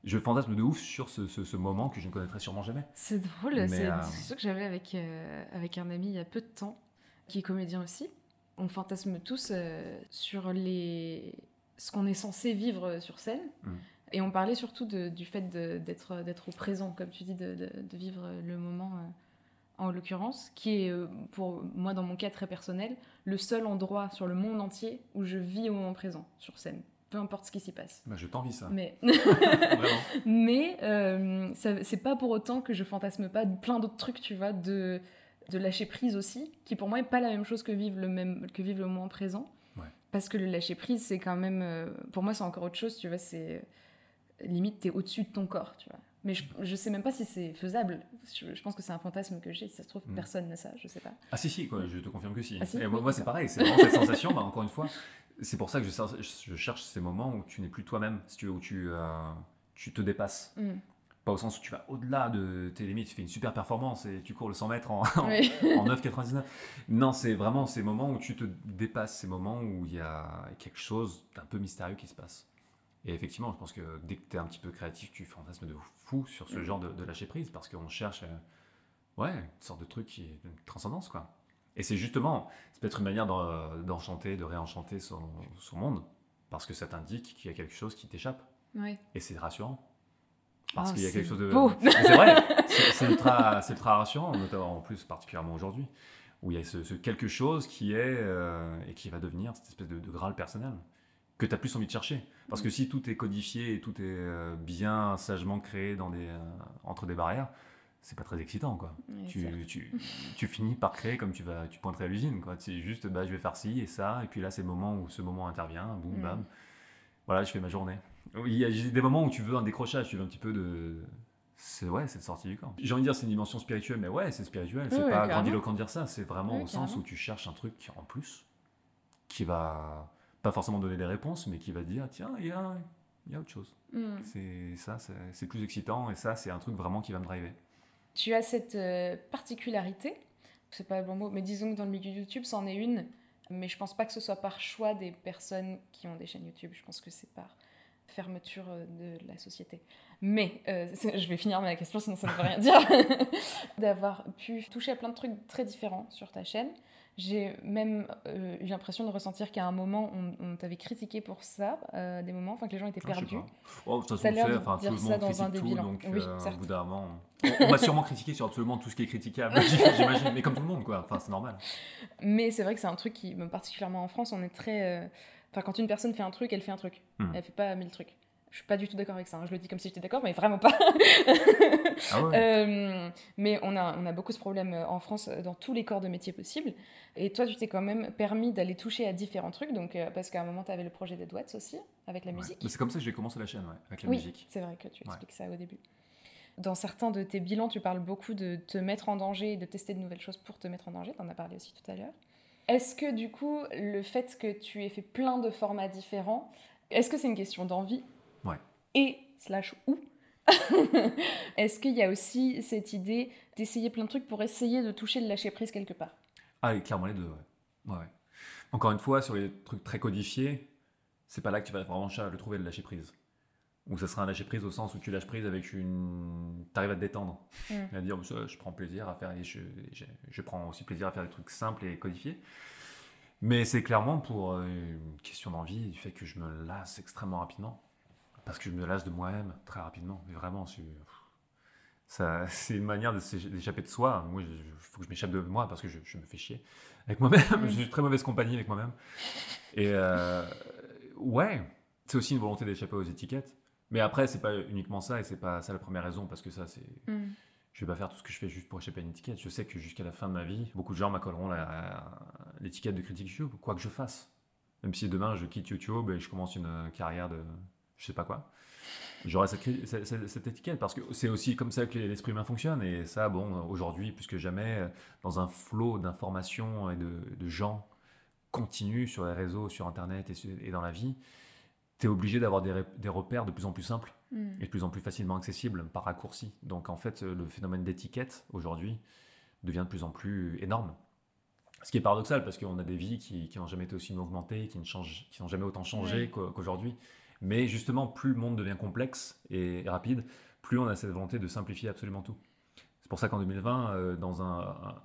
Je fantasme de ouf sur ce, ce- ce moment que je ne connaîtrai sûrement jamais. C'est drôle, c'est euh, discussion que j'avais avec, euh, avec un ami il y a peu de temps, qui est comédien aussi. On fantasme tous euh, sur les... ce qu'on est censé vivre sur scène. Mm. Et on parlait surtout de- du fait d'être au présent, comme tu dis, de, de- de vivre le moment, euh, en l'occurrence, qui est, pour moi, dans mon cas très personnel, le seul endroit sur le monde entier où je vis au moment présent, sur scène. Peu importe ce qui s'y passe. Bah, je t'envie ça. Mais mais euh, c'est pas pour autant que je fantasme pas plein d'autres trucs, tu vois, de, de lâcher prise aussi, qui pour moi est pas la même chose que vivre le, même, que vivre le moment présent. Ouais. Parce que le lâcher prise, c'est quand même. euh, pour moi, c'est encore autre chose, tu vois, c'est. Limite, t'es au-dessus de ton corps, tu vois. Mais je, je sais même pas si c'est faisable. Je, je pense que c'est un fantasme que j'ai. Si ça se trouve, Mm. personne n'a ça, je sais pas. Ah si, si, quoi, je te confirme que si. Ah, si Et moi, Oui, moi, c'est pareil, c'est vraiment cette sensation, bah, encore une fois, c'est pour ça que je, cherche ces moments où tu n'es plus toi-même, si tu veux, où tu, euh, tu te dépasses. Mm. Pas au sens où tu vas au-delà de tes limites, tu fais une super performance et tu cours le 100 mètres en, en, Oui. en 9,99. Non, c'est vraiment ces moments où tu te dépasses, ces moments où il y a quelque chose d'un peu mystérieux qui se passe. Et effectivement, je pense que dès que tu es un petit peu créatif, tu fantasmes de fou sur ce Mm. genre de, de lâcher prise parce qu'on cherche euh, ouais, une sorte de truc qui est une transcendance. quoi. Et c'est justement, c'est peut-être une manière d'en- d'enchanter, de réenchanter son, son monde parce que ça t'indique qu'il y a quelque chose qui t'échappe. Et c'est rassurant. Parce Oh, qu'il y a quelque chose de. c'est vrai, c'est ultra, ultra rassurant, notamment en plus, particulièrement aujourd'hui, où il y a ce, ce quelque chose qui est. euh, et qui va devenir cette espèce de, de graal personnel, que tu as plus envie de chercher. Parce que si tout est codifié et tout est euh, bien sagement créé dans des, euh, entre des barrières, c'est pas très excitant, quoi. Tu, tu, tu finis par créer comme tu vas tu pointerais à l'usine quoi. C'est juste bah je vais faire ci et ça et puis là c'est le moment où ce moment intervient boum Mm. bam voilà je fais ma journée. Il y a des moments où tu veux un décrochage tu veux un petit peu de c'est ouais c'est de sortie du camp. J'ai envie de dire c'est une dimension spirituelle mais ouais c'est spirituel. C'est pas grandiloquent de dire ça c'est vraiment au sens où tu cherches un truc en plus qui va pas forcément donner des réponses mais qui va dire tiens il y a il y a autre chose. Mm. c'est ça c'est c'est plus excitant et ça c'est un truc vraiment qui va me driver Tu as cette euh, particularité, c'est pas le bon mot, mais disons que dans le milieu YouTube, c'en est une, mais je pense pas que ce soit par choix des personnes qui ont des chaînes YouTube, je pense que c'est par fermeture euh, de la société. Mais, euh, je vais finir ma question, sinon ça ne veut rien dire, d'avoir pu toucher à plein de trucs très différents sur ta chaîne. J'ai même euh, eu l'impression de ressentir qu'à un moment, on, on t'avait critiqué pour ça, euh, des moments, enfin que les gens étaient perdus. Oh, de toute façon, l'air de enfin, dire tout le ça monde dans un tout, donc Oui, euh, au bout d'un moment, on, on m'a sûrement critiqué sur absolument tout ce qui est critiquable, j'imagine, mais comme tout le monde, quoi. Enfin, c'est normal. Mais c'est vrai que c'est un truc qui, particulièrement en France, on est très. euh, Enfin, quand une personne fait un truc, elle fait un truc. Hmm. Elle fait pas mille trucs. Je suis pas du tout d'accord avec ça. hein. Je le dis comme si j'étais d'accord, mais vraiment pas. Ah ouais. Euh, mais on a, on a beaucoup ce problème euh, en France euh, dans tous les corps de métier possibles. Et toi, tu t'es quand même permis d'aller toucher à différents trucs. Donc, euh, parce qu'à un moment, tu avais le projet des Douettes aussi, avec la Ouais. musique. C'est comme ça que j'ai commencé la chaîne, ouais, avec la oui, musique. c'est vrai que tu expliques ça au début. Dans certains de tes bilans, tu parles beaucoup de te mettre en danger et de tester de nouvelles choses pour te mettre en danger. Tu en as parlé aussi tout à l'heure. Est-ce que du coup, le fait que tu aies fait plein de formats différents, est-ce que c'est une question d'envie. Et slash où Est-ce qu'il y a aussi cette idée d'essayer plein de trucs pour essayer de toucher le lâcher prise quelque part? Ah, clairement les deux, ouais. Encore une fois, sur les trucs très codifiés, c'est pas là que tu vas vraiment le trouver, le lâcher prise. Ou ça sera un lâcher prise au sens où tu lâches prise avec une. T'arrives à te détendre. Mm. À dire, je prends plaisir à faire. Et je, je, je prends aussi plaisir à faire des trucs simples et codifiés. Mais c'est clairement pour euh, une question d'envie, du fait que je me lasse extrêmement rapidement. Parce que je me lasse de moi-même très rapidement. Mais vraiment, c'est. Une manière d'échapper de soi. Moi, il faut que je m'échappe de moi parce que je, je me fais chier avec moi-même. Mm. je suis très mauvaise compagnie avec moi-même. Et euh, ouais, c'est aussi une volonté d'échapper aux étiquettes. Mais après, c'est pas uniquement ça et c'est pas ça la première raison parce que ça, c'est. Mm. Je vais pas faire tout ce que je fais juste pour échapper à une étiquette. Je sais que jusqu'à la fin de ma vie, beaucoup de gens m'accolleront la- l'étiquette de critique YouTube, quoi que je fasse. Même si demain je quitte YouTube et je commence une euh, carrière de je sais pas quoi, j'aurai cette, étiquette parce que c'est aussi comme ça que l'esprit humain fonctionne. Et ça, bon, aujourd'hui, plus que jamais, dans un flot d'informations et de, de gens continus sur les réseaux, sur Internet et, et dans la vie, tu es obligé d'avoir des, repères de plus en plus simples Mm. est de plus en plus facilement accessible par raccourci. Donc en fait, le phénomène d'étiquette aujourd'hui devient de plus en plus énorme. Ce qui est paradoxal parce qu'on a des vies qui n'ont jamais été aussi augmentées, qui n'ont jamais autant changé Ouais. qu'aujourd'hui. Mais justement, plus le monde devient complexe et rapide, plus on a cette volonté de simplifier absolument tout. C'est pour ça qu'en 2020, euh, dans un,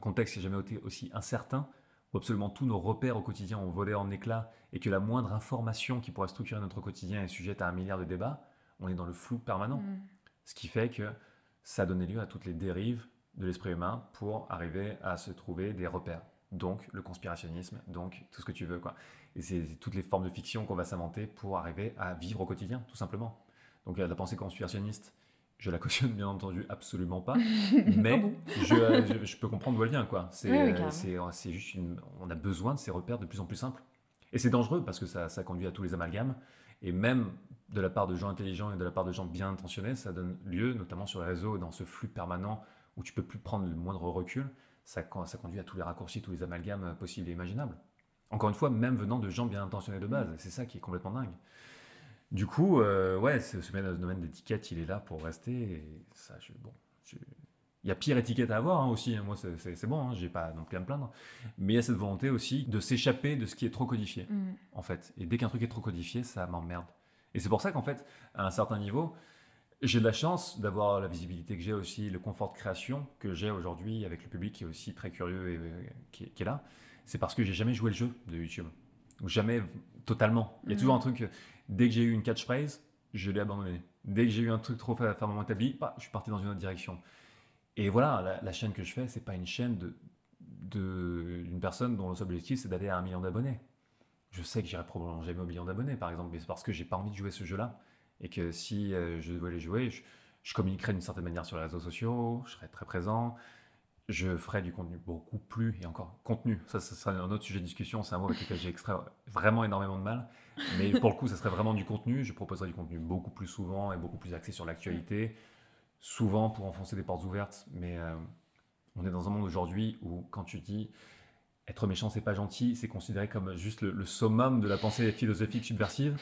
contexte qui n'a jamais été aussi incertain, où absolument tous nos repères au quotidien ont volé en éclats et que la moindre information qui pourrait structurer notre quotidien est sujette à un milliard de débats, on est dans le flou permanent. Mm. Ce qui fait que ça a donné lieu à toutes les dérives de l'esprit humain pour arriver à se trouver des repères. Donc le conspirationnisme, donc tout ce que tu veux. Quoi. Et c'est toutes les formes de fiction qu'on va s'inventer pour arriver à vivre au quotidien, tout simplement. Donc la pensée conspirationniste, je la cautionne bien entendu absolument pas, mais je, je- je peux comprendre d'où elle vient. Quoi. C'est, euh, carrément. c'est, juste une- on a besoin de ces repères de plus en plus simples. Et c'est dangereux parce que ça, ça conduit à tous les amalgames. Et même de la part de gens intelligents et de la part de gens bien intentionnés, ça donne lieu, notamment sur les réseaux, dans ce flux permanent où tu peux plus prendre le moindre recul, ça, ça conduit à tous les raccourcis, tous les amalgames euh, possibles et imaginables. Encore une fois, même venant de gens bien intentionnés de base, c'est ça qui est complètement dingue. Du coup, euh, ouais, ce, ce domaine d'étiquette, il est là pour rester. Et ça, je, bon, je- il y a pire étiquette à avoir hein, aussi. hein. Moi, c'est- bon, hein, j'ai pas non plus à me plaindre. Mais il y a cette volonté aussi de s'échapper de ce qui est trop codifié Mm. en fait. Et dès qu'un truc est trop codifié, ça m'emmerde. Et c'est pour ça qu'en fait, à un certain niveau, j'ai de la chance d'avoir la visibilité que j'ai aussi, le confort de création que j'ai aujourd'hui avec le public qui est aussi très curieux et euh, qui, est- qui est là. C'est parce que j'ai jamais joué le jeu de YouTube. Ou jamais totalement. Il y a Mhm. toujours un truc, dès que j'ai eu une catchphrase, je l'ai abandonné. Dès que j'ai eu un truc trop fermement établi, bah, je suis parti dans une autre direction. Et voilà, la, la chaîne que je fais, c'est pas une chaîne de d'une personne dont le seul objectif c'est d'aller à un million d'abonnés. Je sais que j'irai probablement jamais au million d'abonnés, par exemple, mais c'est parce que j'ai pas envie de jouer ce jeu-là. Et que si euh, je devais les jouer, je, je communiquerai d'une certaine manière sur les réseaux sociaux, je serai très présent, je ferai du contenu beaucoup plus, et encore, contenu, ça, ça sera un autre sujet de discussion, c'est un mot avec lequel j'ai extrait vraiment énormément de mal, mais pour le coup, ça serait vraiment du contenu, je proposerai du contenu beaucoup plus souvent et beaucoup plus axé sur l'actualité, souvent pour enfoncer des portes ouvertes, mais euh, on est dans un monde aujourd'hui où quand tu dis être méchant, c'est pas gentil, c'est considéré comme juste le, le summum de la pensée philosophique subversive.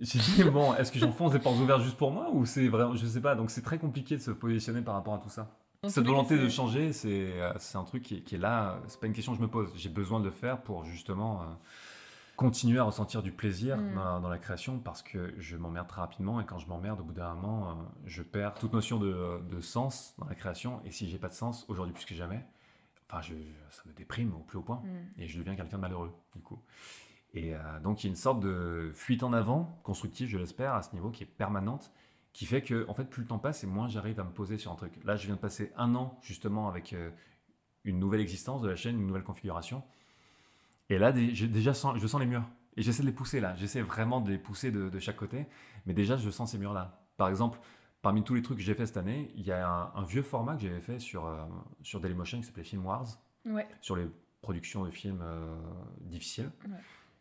J'ai dit, bon, est-ce que j'enfonce des portes ouvertes juste pour moi ou c'est vraiment, je sais pas, donc c'est très compliqué de se positionner par rapport à tout ça. Cette volonté de changer, c'est euh, c'est un truc qui, est- qui est là, c'est pas une question que je me pose, j'ai besoin de le faire pour justement euh, continuer à ressentir du plaisir Mm. dans, la, dans la création parce que je m'emmerde très rapidement et quand je m'emmerde, au bout d'un moment, euh, je perds toute notion de, de sens dans la création et si j'ai pas de sens, aujourd'hui plus que jamais, enfin, je, ça me déprime au plus haut point Mm. et je deviens quelqu'un de malheureux du coup. Et euh, donc il y a une sorte de fuite en avant, constructive je l'espère, à ce niveau qui est permanente, qui fait que en fait plus le temps passe et moins j'arrive à me poser sur un truc. Là je viens de passer un an justement avec euh, une nouvelle existence de la chaîne, une nouvelle configuration. Et là déjà sens, je sens les murs. Et j'essaie de les pousser là, j'essaie vraiment de les pousser de, de chaque côté. Mais déjà je sens ces murs là. Par exemple, parmi tous les trucs que j'ai fait cette année, il y a un, un vieux format que j'avais fait sur, euh, sur Dailymotion qui s'appelait Film Wars Ouais. sur les productions de films euh, difficiles. Ouais.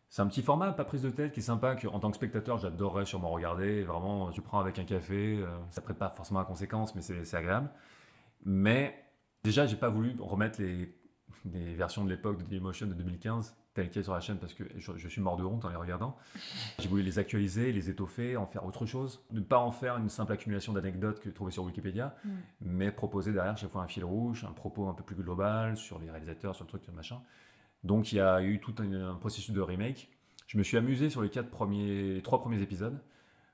C'est un petit format, pas prise de tête, qui est sympa, que en tant que spectateur, j'adorerais sûrement regarder. Vraiment, tu prends avec un café, euh, ça prête pas forcément à conséquence, mais c'est agréable. Mais déjà, j'ai pas voulu remettre les, les versions de l'époque de Dailymotion de 2015 telles quelles sur la chaîne parce que je, je suis mort de honte en les regardant. J'ai voulu les actualiser, les étoffer, en faire autre chose. Ne pas en faire une simple accumulation d'anecdotes que trouvé sur Wikipédia, Mm. mais proposer derrière chaque fois un fil rouge, un propos un peu plus global sur les réalisateurs, sur le truc, sur le machin. Donc il y a eu tout un, un processus de remake. Je me suis amusé sur les quatre premiers, les trois premiers épisodes.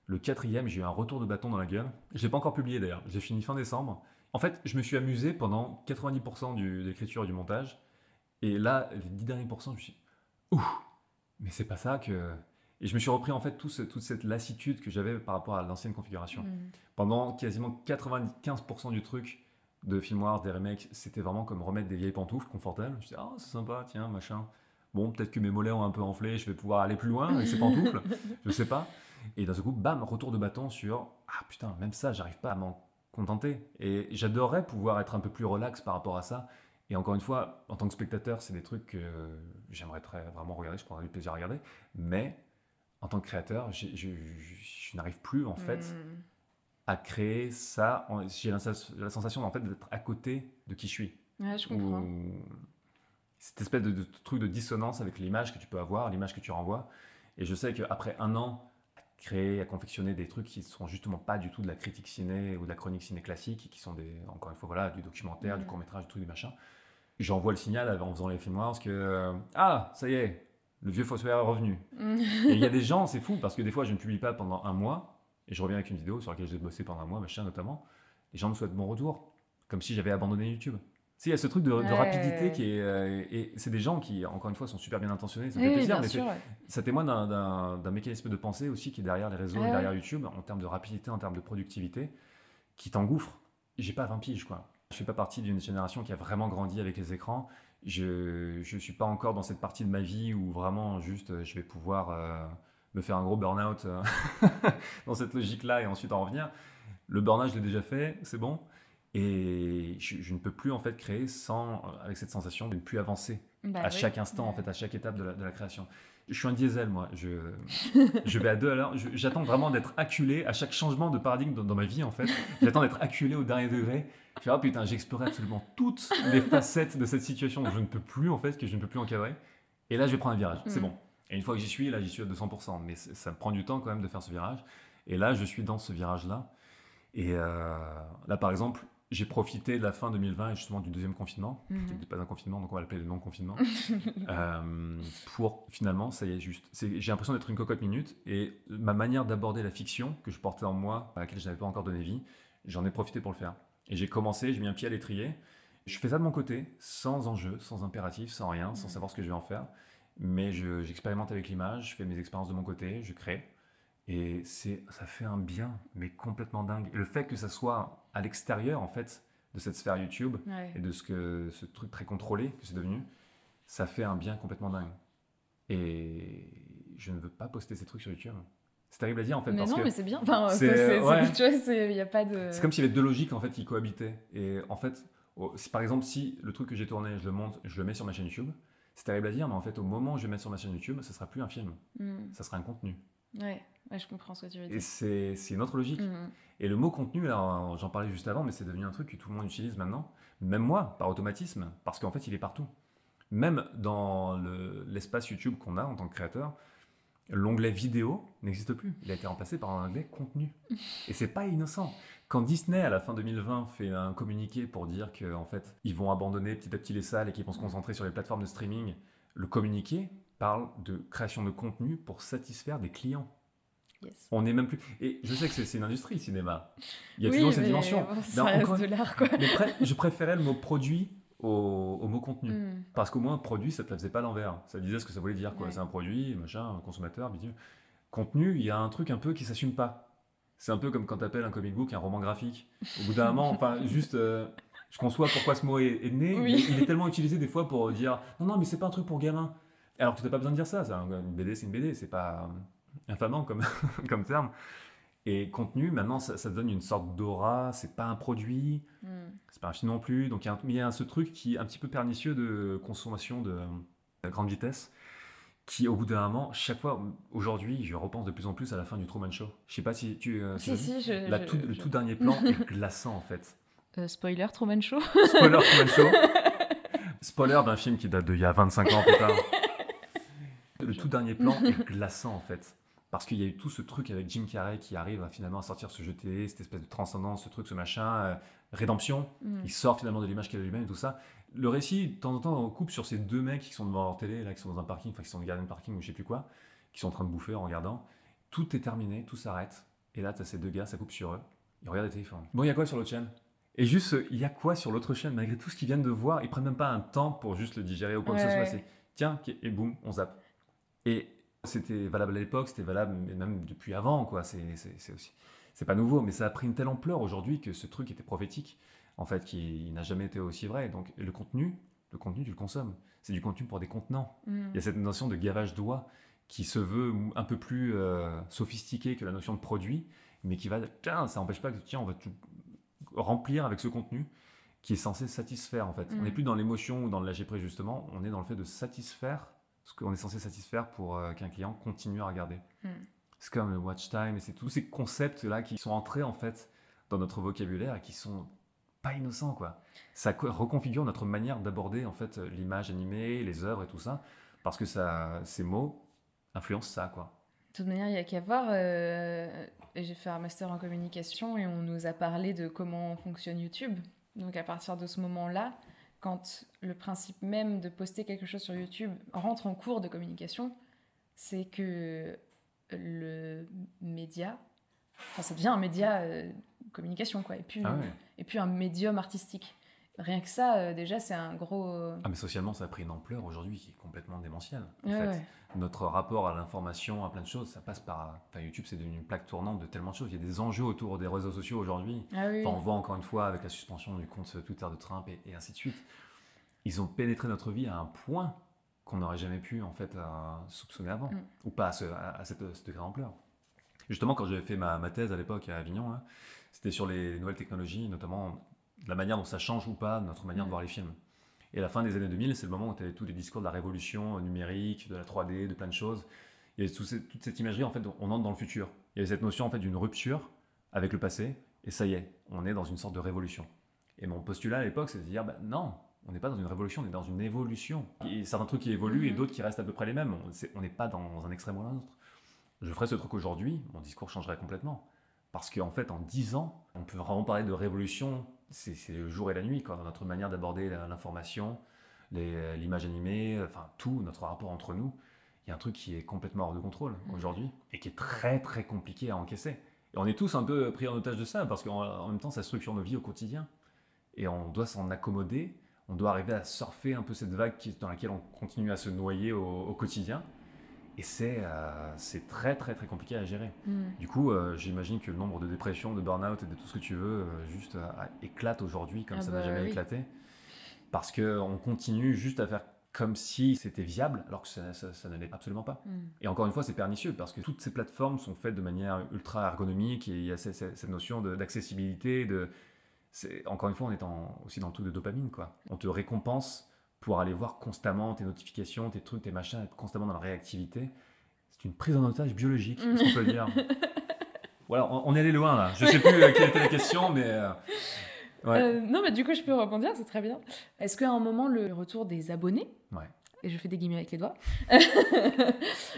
Le quatrième, j'ai eu un retour de bâton dans la gueule. Je l'ai pas encore publié d'ailleurs. J'ai fini fin décembre. En fait, je me suis amusé pendant 90% du- de l'écriture et du montage. Et là, les 10 derniers pourcents, je me suis dit, ouh, mais c'est pas ça que. Et je me suis repris en fait tout ce- toute cette lassitude que j'avais par rapport à l'ancienne configuration Mm. pendant quasiment 95% du truc de Film Wars, des remakes, c'était vraiment comme remettre des vieilles pantoufles confortables. Je disais, ah, c'est sympa, tiens, machin. Bon, peut-être que mes mollets ont un peu enflé, je vais pouvoir aller plus loin avec ces pantoufles, je sais pas. Et d'un seul coup, bam, retour de bâton sur, ah putain, même ça, j'arrive pas à m'en contenter. Et j'adorerais pouvoir être un peu plus relax par rapport à ça. Et encore une fois, en tant que spectateur, c'est des trucs que j'aimerais très vraiment regarder, je prendrais du plaisir à regarder. Mais en tant que créateur, je, je- je n'arrive plus en fait Mm. À créer ça. J'ai la, sens- la sensation en fait d'être à côté de qui je suis. Ouais, je comprends. Ou cette espèce de, de truc de dissonance avec l'image que tu peux avoir, l'image que tu renvoies. Et je sais qu'après un an, créer, à confectionner des trucs qui sont justement pas du tout de la critique ciné ou de la chronique ciné classique, qui sont des, encore une fois, voilà, du documentaire, du court métrage, du truc, du machin. J'envoie le signal en faisant les films parce que euh, ah ça y est, le vieux fossoyeur est revenu. Et il y a des gens, c'est fou parce que des fois je ne publie pas pendant un mois et je reviens avec une vidéo sur laquelle j'ai bossé pendant un mois, machin notamment. Les gens me souhaitent bon retour, comme si j'avais abandonné YouTube. Tu sais, il y a ce truc de, de Ouais. rapidité qui est. euh, et c'est des gens qui, encore une fois, sont super bien intentionnés, ça Oui, fait plaisir, mais sûr. c'est- ouais. ça témoigne d'un- mécanisme de pensée aussi qui est derrière les réseaux Ah et ouais. derrière YouTube, en termes de rapidité, en termes de productivité, qui t'engouffre. J'ai pas 20 piges, quoi. Je fais pas partie d'une génération qui a vraiment grandi avec les écrans. Je, je suis pas encore dans cette partie de ma vie où vraiment juste euh, je vais pouvoir euh, me faire un gros burn-out euh, dans cette logique-là et ensuite en revenir. Le burn-out, je l'ai déjà fait, c'est bon. Et je, je ne peux plus en fait créer sans, avec cette sensation de ne plus avancer Bah à oui. chaque instant, en Ouais. fait, à chaque étape de la, de la création. Je suis un diesel, moi. Je, je vais à deux à l'heure. J'attends vraiment d'être acculé à chaque changement de paradigme dans, dans ma vie, en fait. J'attends d'être acculé au dernier degré. Je fais, oh putain, j'ai exploré absolument toutes les facettes de cette situation que je ne peux plus, en fait, que je ne peux plus encadrer. Et là, je vais prendre un virage. C'est Mm. bon. Et une fois que j'y suis, là, j'y suis à 200%. Mais ça me prend du temps quand même de faire ce virage. Et là, je suis dans ce virage-là. Et euh, là, par exemple, j'ai profité de la fin 2020 et justement du deuxième confinement, Mhm. qui n'était pas un confinement, donc on va l'appeler le non-confinement, euh, pour finalement, ça y est, juste. J'ai l'impression d'être une cocotte minute et ma manière d'aborder la fiction que je portais en moi, à laquelle je n'avais pas encore donné vie, j'en ai profité pour le faire. Et j'ai commencé, j'ai mis un pied à l'étrier. Je fais ça de mon côté, sans enjeu, sans impératif, sans rien, sans Mhm. savoir ce que je vais en faire. Mais je- j'expérimente avec l'image, je fais mes expériences de mon côté, je crée. Et c'est, ça fait un bien, mais complètement dingue. Et le fait que ça soit à l'extérieur, en fait, de cette sphère YouTube Ouais. et de ce, que, ce truc très contrôlé que c'est devenu, ça fait un bien complètement dingue. Et je ne veux pas poster ces trucs sur YouTube. C'est terrible à dire, en fait, mais parce non, que mais c'est bien. Enfin, c'est- c'est- ouais. tu vois, il n'y a pas de. c'est comme s'il y avait deux logiques, en fait, qui cohabitaient. Et en fait, oh, par exemple, si le truc que j'ai tourné, je le monte, je le mets sur ma chaîne YouTube, c'est terrible à dire, mais en fait, au moment où je vais mettre sur ma chaîne YouTube, ça sera plus un film, Mm. ça sera un contenu. Ouais. ouais, je comprends ce que tu veux Et dire. c'est c'est une autre logique. Mm. Et le mot contenu, alors j'en parlais juste avant, mais c'est devenu un truc que tout le monde utilise maintenant, même moi, par automatisme, parce qu'en fait il est partout. Même dans le- l'espace YouTube qu'on a en tant que créateur, l'onglet vidéo n'existe plus. Il a été remplacé par un onglet contenu. Et c'est pas innocent. Quand Disney, à la fin 2020, fait un communiqué pour dire qu'en en fait, ils vont abandonner petit à petit les salles et qu'ils vont se concentrer sur les plateformes de streaming, le communiqué parle de création de contenu pour satisfaire des clients. Yes. On n'est même plus. Et je sais que c'est une industrie, le cinéma. Il y a Oui, toujours cette dimension. bon, ça encore- de quoi. mais je préférais le mot produit au, au mot contenu. Mm. Parce qu'au moins, produit, ça te la faisait pas l'envers. Ça disait ce que ça voulait dire. quoi. Ouais. C'est un produit, machin, un consommateur, bidule. Contenu, il y a un truc un peu qui s'assume pas. C'est un peu comme quand tu appelles un comic book un roman graphique. Au bout d'un moment, enfin, juste. euh, je conçois pourquoi ce mot est, est né. Oui. Il est tellement utilisé des fois pour dire non, non, mais c'est pas un truc pour gamin. Alors que tu n'as pas besoin de dire ça. une BD, c'est une BD. C'est pas euh, infamant comme, comme terme. Et contenu, maintenant, ça, ça donne une sorte d'aura. C'est pas un produit Mm. c'est pas un film non plus. Donc il y a, un- mais il y a ce truc qui est un petit peu pernicieux de consommation de, de grande vitesse, qui au bout d'un moment, chaque fois, aujourd'hui, je repense de plus en plus à la fin du Truman Show. Je sais pas si tu. euh, Si, si, je. La je- tout- le tout dernier plan est glaçant en fait. Euh, spoiler, Truman Show. Spoiler Truman Show. Spoiler d'un film qui date d'il y a 25 ans plus tard. Le tout dernier plan est glaçant en fait. Parce qu'il y a eu tout ce truc avec Jim Carrey qui arrive à, finalement à sortir ce jeu télé, cette espèce de transcendance, ce truc, ce machin, euh, rédemption. Mm. Il sort finalement de l'image qu'il a lui-même et tout ça. Le récit, de temps en temps, on coupe sur ces deux mecs qui sont devant leur télé, là, qui sont dans un parking, enfin qui sont dans le gardien de parking ou je sais plus quoi, qui sont en train de bouffer en regardant. Tout est terminé, tout s'arrête. Et là, tu as ces deux gars, ça coupe sur eux. Ils regardent le téléphone. Bon, il y a quoi sur l'autre chaîne? Et juste, il y a quoi sur l'autre chaîne? Malgré tout ce qu'ils viennent de voir, ils prennent même pas un temps pour juste le digérer ou quoi que ce Ouais, soit. C'est tiens, et boum, on zappe. Et c'était valable à l'époque, c'était valable mais même depuis avant, quoi. C'est aussi. C'est pas nouveau, mais ça a pris une telle ampleur aujourd'hui que ce truc était prophétique, en fait, qui n'a jamais été aussi vrai. Donc, le contenu, le contenu, tu le consommes. C'est du contenu pour des contenants. Mm. Il y a cette notion de gavage d'oie qui se veut un peu plus euh, sophistiquée que la notion de produit, mais qui va, tiens, ça n'empêche pas que, tiens, on va tout remplir avec ce contenu qui est censé satisfaire, en fait. Mm. On n'est plus dans l'émotion ou dans le lâcher prise, justement, on est dans le fait de satisfaire ce qu'on est censé satisfaire pour euh, qu'un client continue à regarder. Mm. C'est comme le watch time, et c'est tous ces concepts-là qui sont entrés, en fait, dans notre vocabulaire et qui sont pas innocents, quoi. Ça co- reconfigure notre manière d'aborder, en fait, l'image animée, les œuvres et tout ça, parce que ça, ces mots influencent ça, quoi. De toute manière, il n'y a qu'à voir. euh, J'ai fait un master en communication et on nous a parlé de comment fonctionne YouTube. Donc à partir de ce moment-là, quand le principe même de poster quelque chose sur YouTube rentre en cours de communication, c'est que le média, enfin ça devient un média euh, communication quoi, et puis, Ah ouais. et puis un médium artistique. Rien que ça, euh, déjà, c'est un gros. euh, Ah mais socialement ça a pris une ampleur aujourd'hui qui est complètement démentielle. En ouais, fait. ouais. Notre rapport à l'information, à plein de choses, ça passe par... Enfin YouTube c'est devenu une plaque tournante de tellement de choses. Il y a des enjeux autour des réseaux sociaux aujourd'hui. Ah oui, Enfin, on voit encore une fois avec la suspension du compte Twitter de Trump et, et ainsi de suite. Ils ont pénétré notre vie à un point qu'on n'aurait jamais pu en fait soupçonner avant, Mm. ou pas à, ce, à, à cette, ce degré d'ampleur. Justement, quand j'avais fait ma, ma thèse à l'époque à Avignon, hein, c'était sur les nouvelles technologies, notamment la manière dont ça change ou pas notre manière Mm. de voir les films. Et à la fin des années 2000, c'est le moment où tu avais tous les discours de la révolution numérique, de la 3D, de plein de choses. Il y avait toute cette imagerie, en fait, on entre dans le futur. Il y avait cette notion en fait d'une rupture avec le passé, et ça y est, on est dans une sorte de révolution. Et mon postulat à l'époque, c'est de dire, bah, non, on n'est pas dans une révolution, on est dans une évolution. Il y a certains trucs qui évoluent et Mhm. d'autres qui restent à peu près les mêmes. On n'est pas dans un extrême ou l'autre. Je ferais ce truc aujourd'hui, mon discours changerait complètement. Parce qu'en fait, en 10 ans, on peut vraiment parler de révolution. C'est le jour et la nuit, quoi, dans notre manière d'aborder l'information, l'image animée, enfin tout, notre rapport entre nous. Il y a un truc qui est complètement hors de contrôle Mhm. aujourd'hui et qui est très très compliqué à encaisser. Et on est tous un peu pris en otage de ça parce qu'en en même temps, ça structure nos vies au quotidien. Et on doit s'en accommoder. On doit arriver à surfer un peu cette vague qui- dans laquelle on continue à se noyer au, au quotidien. Et c'est euh, c'est très très très compliqué à gérer. Mm. Du coup, euh, j'imagine que le nombre de dépressions, de burn-out et de tout ce que tu veux, euh, juste éclate aujourd'hui comme Ah ça bah n'a jamais oui. éclaté. Parce qu'on continue juste à faire comme si c'était viable, alors que ça, ça- ça ne l'est absolument pas. Mm. Et encore une fois, c'est pernicieux, parce que toutes ces plateformes sont faites de manière ultra ergonomique, et il y a cette, notion d'accessibilité, de, encore une fois, on est en- aussi dans le truc de dopamine, quoi. On te récompense pour aller voir constamment tes notifications, tes trucs, tes machins, être constamment dans la réactivité. C'est une prise en otage biologique, qu'est-ce qu'on peut dire Voilà, on, on est allé loin là. Je sais plus euh, quelle était la question, mais euh, ouais. Euh, non, mais du coup, je peux rebondir, c'est très bien. Est-ce qu'à un moment, le retour des abonnés, Ouais. et je fais des guillemets avec les doigts,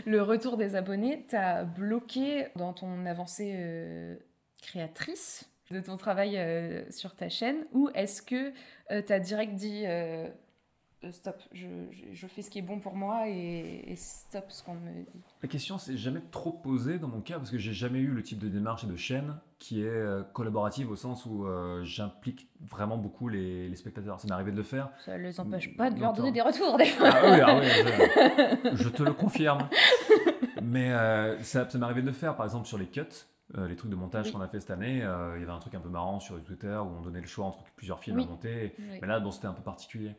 le retour des abonnés t'a bloqué dans ton avancée euh, créatrice de ton travail euh, sur ta chaîne, ou est-ce que t'as direct dit stop, je, je- je fais ce qui est bon pour moi et, et stop ce qu'on me dit La question s'est jamais trop posée dans mon cas parce que j'ai jamais eu le type de démarche et de chaîne qui est euh, collaborative au sens où euh, j'implique vraiment beaucoup les, les spectateurs. Ça m'est arrivé de le faire. Ça les empêche pas de leur donner des retours, des fois. Ah oui, ah oui, je, je te le confirme. Mais euh, ça, ça m'est arrivé de le faire, par exemple sur les cuts, euh, les trucs de montage Oui. qu'on a fait cette année. euh, il y avait un truc un peu marrant sur Twitter où on donnait le choix entre plusieurs films Oui. à monter. Oui. Mais là, bon, c'était un peu particulier.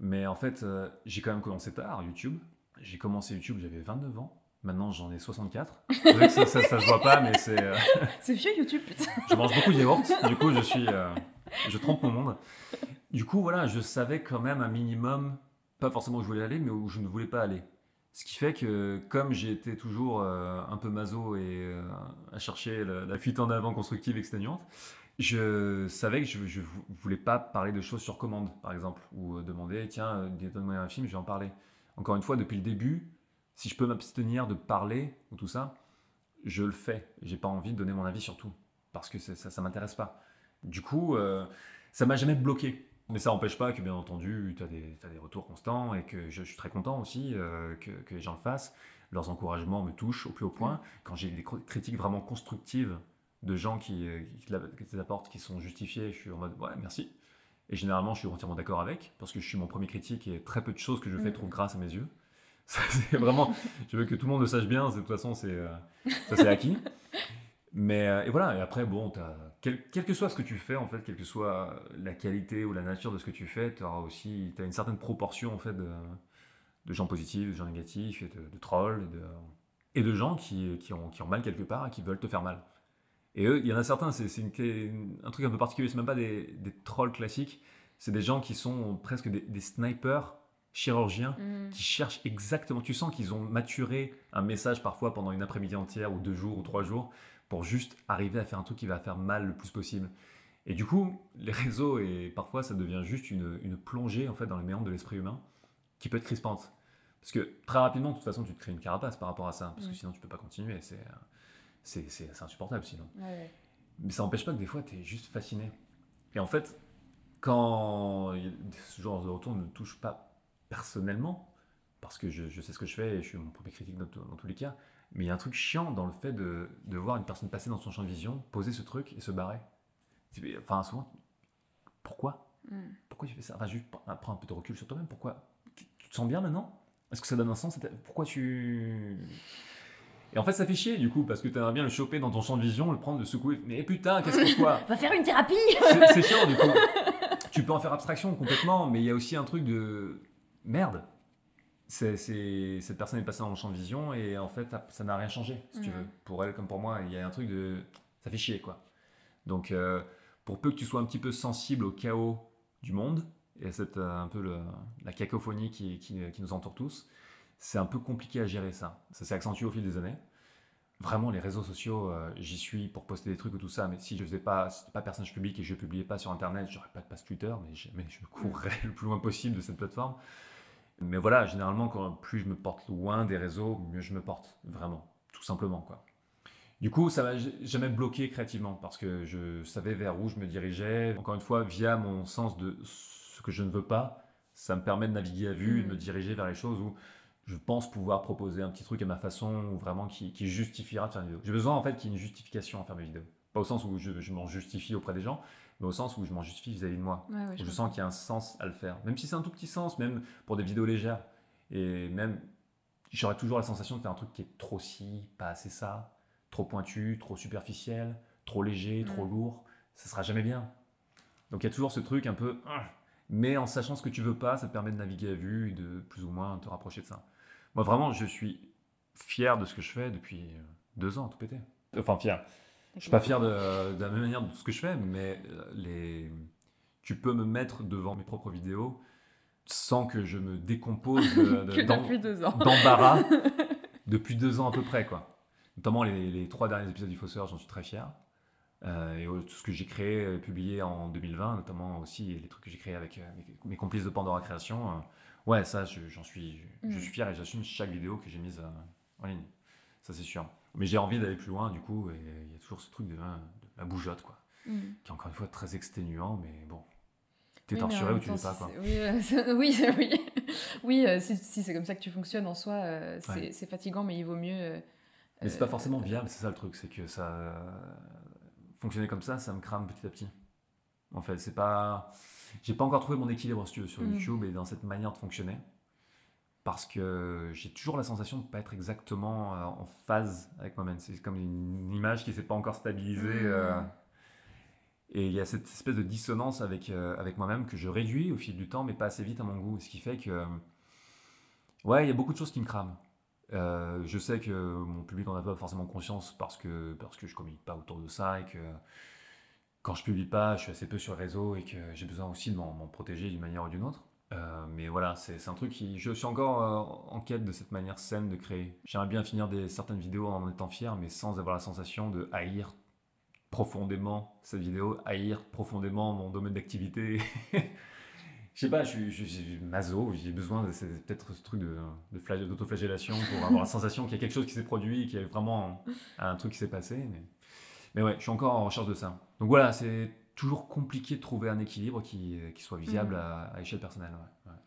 Mais en fait, euh, j'ai quand même commencé tard, YouTube. J'ai commencé YouTube, j'avais 29 ans. Maintenant, j'en ai 64. C'est vrai que ça, ça, ça se voit pas, mais c'est. euh, C'est vieux YouTube, putain. je mange beaucoup de yaourt, du coup je suis, euh, je trompe mon monde. Du coup voilà, je savais quand même un minimum, pas forcément où je voulais aller, mais où je ne voulais pas aller. Ce qui fait que comme j'ai été toujours euh, un peu maso et à chercher la, la fuite en avant constructive exténuante, je savais que je ne voulais pas parler de choses sur commande, par exemple, ou euh, demander, tiens, euh, donne-moi un film, je vais en parler. Encore une fois, depuis le début, si je peux m'abstenir de parler ou tout ça, je le fais. J'ai pas envie de donner mon avis sur tout parce que ça, ça m'intéresse pas. Du coup, euh, ça m'a jamais bloqué. Mais ça n'empêche pas que, bien entendu, tu as, des retours constants et que je, je suis très content aussi euh, que, que les gens le fassent. Leurs encouragements me touchent au plus haut point. Quand j'ai des cr- critiques vraiment constructives de gens qui, euh, qui, qui te apportent, qui sont justifiées, je suis en mode ouais, merci. Et généralement, je suis entièrement d'accord avec parce que je suis mon premier critique et très peu de choses que je fais Mm. trouvent grâce à mes yeux. C'est vraiment, je veux que tout le monde le sache bien, de toute façon, c'est euh, ça c'est acquis. Mais euh, et voilà, et après, bon, t'as- quel, quel que soit ce que tu fais, en fait, quelle que soit la qualité ou la nature de ce que tu fais, tu auras aussi as une certaine proportion en fait de, de gens positifs, de gens négatifs, et de, de trolls, et de, et de gens qui, qui, ont, qui ont mal quelque part et qui veulent te faire mal. Et eux, il y en a certains, c'est un truc un peu particulier, c'est même pas des, des trolls classiques, c'est des gens qui sont presque des, des snipers chirurgiens Mm. qui cherchent exactement. Tu sens qu'ils ont maturé un message parfois pendant une après-midi entière ou deux jours ou trois jours pour juste arriver à faire un truc qui va faire mal le plus possible. Et du coup, les réseaux et parfois ça devient juste une, une plongée en fait dans les méandres de l'esprit humain qui peut être crispante Parce que très rapidement, de toute façon, tu te crées une carapace par rapport à ça, parce que Mm. sinon tu peux pas continuer. C'est, euh, c'est, c'est, c'est insupportable sinon. Ouais. Mais ça n'empêche pas que des fois, tu es juste fasciné. Et en fait, quand ce genre de retour ne me touche pas personnellement, parce que je, je sais ce que je fais et je suis mon propre critique dans, tous les cas, mais il y a un truc chiant dans le fait de, de voir une personne passer dans son champ de vision, poser ce truc et se barrer. Enfin, souvent, pourquoi? Mm. Pourquoi tu fais ça? Enfin, juste prends prends un peu de recul sur toi-même. Pourquoi? Tu te sens bien maintenant? Est-ce que ça donne un sens? Pourquoi tu. Et en fait, ça fait chier du coup, parce que tu aimerais bien le choper dans ton champ de vision, le prendre, le secouer. Mais putain, qu'est-ce que quoi Va faire une thérapie C'est c'est chiant du coup. Tu peux en faire abstraction complètement, mais il y a aussi un truc de merde. C'est, c'est- cette personne est passée dans mon champ de vision et en fait, ça n'a rien changé, si tu Mhm. veux. Pour elle comme pour moi, il y a un truc de. Ça fait chier quoi. Donc, euh, pour peu que tu sois un petit peu sensible au chaos du monde et à cette, euh, un peu le- la cacophonie qui, qui- qui nous entoure tous, c'est un peu compliqué à gérer ça. Ça s'est accentué au fil des années. Vraiment, les réseaux sociaux, euh, j'y suis pour poster des trucs ou tout ça, mais si je faisais pas, si pas personnage public et je publiais pas sur Internet, j'aurais pas de passe Twitter, mais, jamais je courrais le plus loin possible de cette plateforme. Mais voilà, généralement, quand plus je me porte loin des réseaux, mieux je me porte, vraiment, tout simplement, quoi. Du coup, ça m'a jamais bloqué créativement, parce que je savais vers où je me dirigeais. Encore une fois, via mon sens de ce que je ne veux pas, ça me permet de naviguer à vue et de me Mhm. diriger vers les choses où je pense pouvoir proposer un petit truc à ma façon ou vraiment qui, qui justifiera de faire une vidéo. J'ai besoin en fait qu'il y ait une justification à faire mes vidéos. Pas au sens où je, je m'en justifie auprès des gens, mais au sens où je m'en justifie vis-à-vis de moi. Ouais, ouais, Où je, je sens qu'il y a un sens à le faire. Même si c'est un tout petit sens, même pour des vidéos légères. Et même, j'aurais toujours la sensation de faire un truc qui est trop ci, pas assez ça, trop pointu, trop superficiel, trop léger, trop lourd. Ça sera jamais bien. Donc il y a toujours ce truc un peu. ah. Mais en sachant ce que tu veux pas, ça te permet de naviguer à vue et de plus ou moins te rapprocher de ça. Moi vraiment, je suis fier de ce que je fais depuis euh, deux ans, tout pété. Enfin, fier. Je suis pas fier de, de la même manière de ce que je fais, mais euh, les... tu peux me mettre devant mes propres vidéos sans que je me décompose de- de- Que d'em- depuis deux ans. d'embarras depuis deux ans à peu près. quoi. Notamment les, les trois derniers épisodes du Fosseur, j'en suis très fier. Euh, et euh, tout ce que j'ai créé, euh, publié en 2020, notamment aussi les trucs que j'ai créés avec euh, mes, mes complices de Pandora Création. euh, ouais, ça, je- j'en suis, je, je Mm. suis fier et j'assume chaque vidéo que j'ai mise euh, en ligne. Ça, c'est sûr. Mais j'ai envie d'aller plus loin, du coup, et il y a toujours ce truc de, hein, de la bougeotte, quoi, Mm. qui est encore une fois très exténuant, mais bon. T'es Oui, torturé ou tu l'es pas, quoi. Oui, euh, oui, oui. Oui, euh, si, si c'est comme ça que tu fonctionnes en soi, euh, c'est Ouais. fatigant, mais il vaut mieux. Mais c'est pas forcément viable, c'est ça le truc, c'est que ça fonctionner comme ça, ça me crame petit à petit. En fait, c'est pas, j'ai pas encore trouvé mon équilibre si tu veux, sur Mm. YouTube et dans cette manière de fonctionner, parce que j'ai toujours la sensation de pas être exactement euh, en phase avec moi-même. C'est comme une image qui s'est pas encore stabilisée. Mm. euh, et il y a cette espèce de dissonance avec, euh, avec moi-même que je réduis au fil du temps, mais pas assez vite à mon goût. Ce qui fait que, ouais, il y a beaucoup de choses qui me crament. Euh, je sais que mon public n'en a pas forcément conscience parce que, parce que je communique pas autour de ça et que quand je publie pas, je suis assez peu sur le réseau et que j'ai besoin aussi de m'en protéger d'une manière ou d'une autre. Euh, mais voilà, c'est un truc qui. Je suis encore euh, en quête de cette manière saine de créer. J'aimerais bien finir certaines vidéos en étant fier, mais sans avoir la sensation de haïr profondément cette vidéo, haïr profondément mon domaine d'activité. Je sais pas, je suis, maso, j'ai besoin de peut-être ce truc de, de d'autoflagellation pour avoir la sensation qu'il y a quelque chose qui s'est produit, qu'il y a vraiment un, truc qui s'est passé. Mais ouais, je suis encore en recherche de ça. Donc voilà, c'est toujours compliqué de trouver un équilibre qui, qui soit visible Mhm. à, à échelle personnelle. ouais, ouais.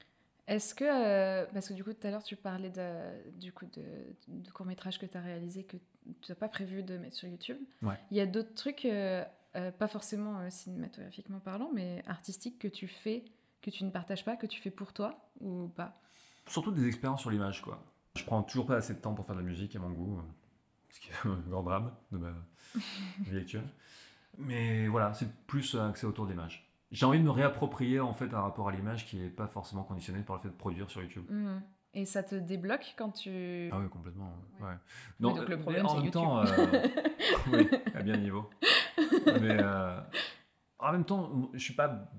Est-ce que, euh, parce que du coup tout à l'heure tu parlais de, du coup de, de court métrage que tu as réalisé que tu n'as pas prévu de mettre sur YouTube. Ouais. Il y a d'autres trucs, euh, euh, pas forcément cinématographiquement parlant, mais artistiques que tu fais, que tu ne partages pas, que tu fais pour toi ou pas? Surtout des expériences sur l'image, quoi. Je prends toujours pas assez de temps pour faire de la musique à mon goût, ce qui est un grand drame de ma vie actuelle. Mais voilà, c'est plus axé autour de l'image. J'ai envie de me réapproprier en fait un rapport à l'image qui est pas forcément conditionné par le fait de produire sur YouTube. Mhm. Et ça te débloque quand tu... Ah oui, complètement. Ouais. Ouais. Oui, donc le problème, en c'est même YouTube. temps, euh, oui, à bien niveau. Mais euh, en même temps, je suis pas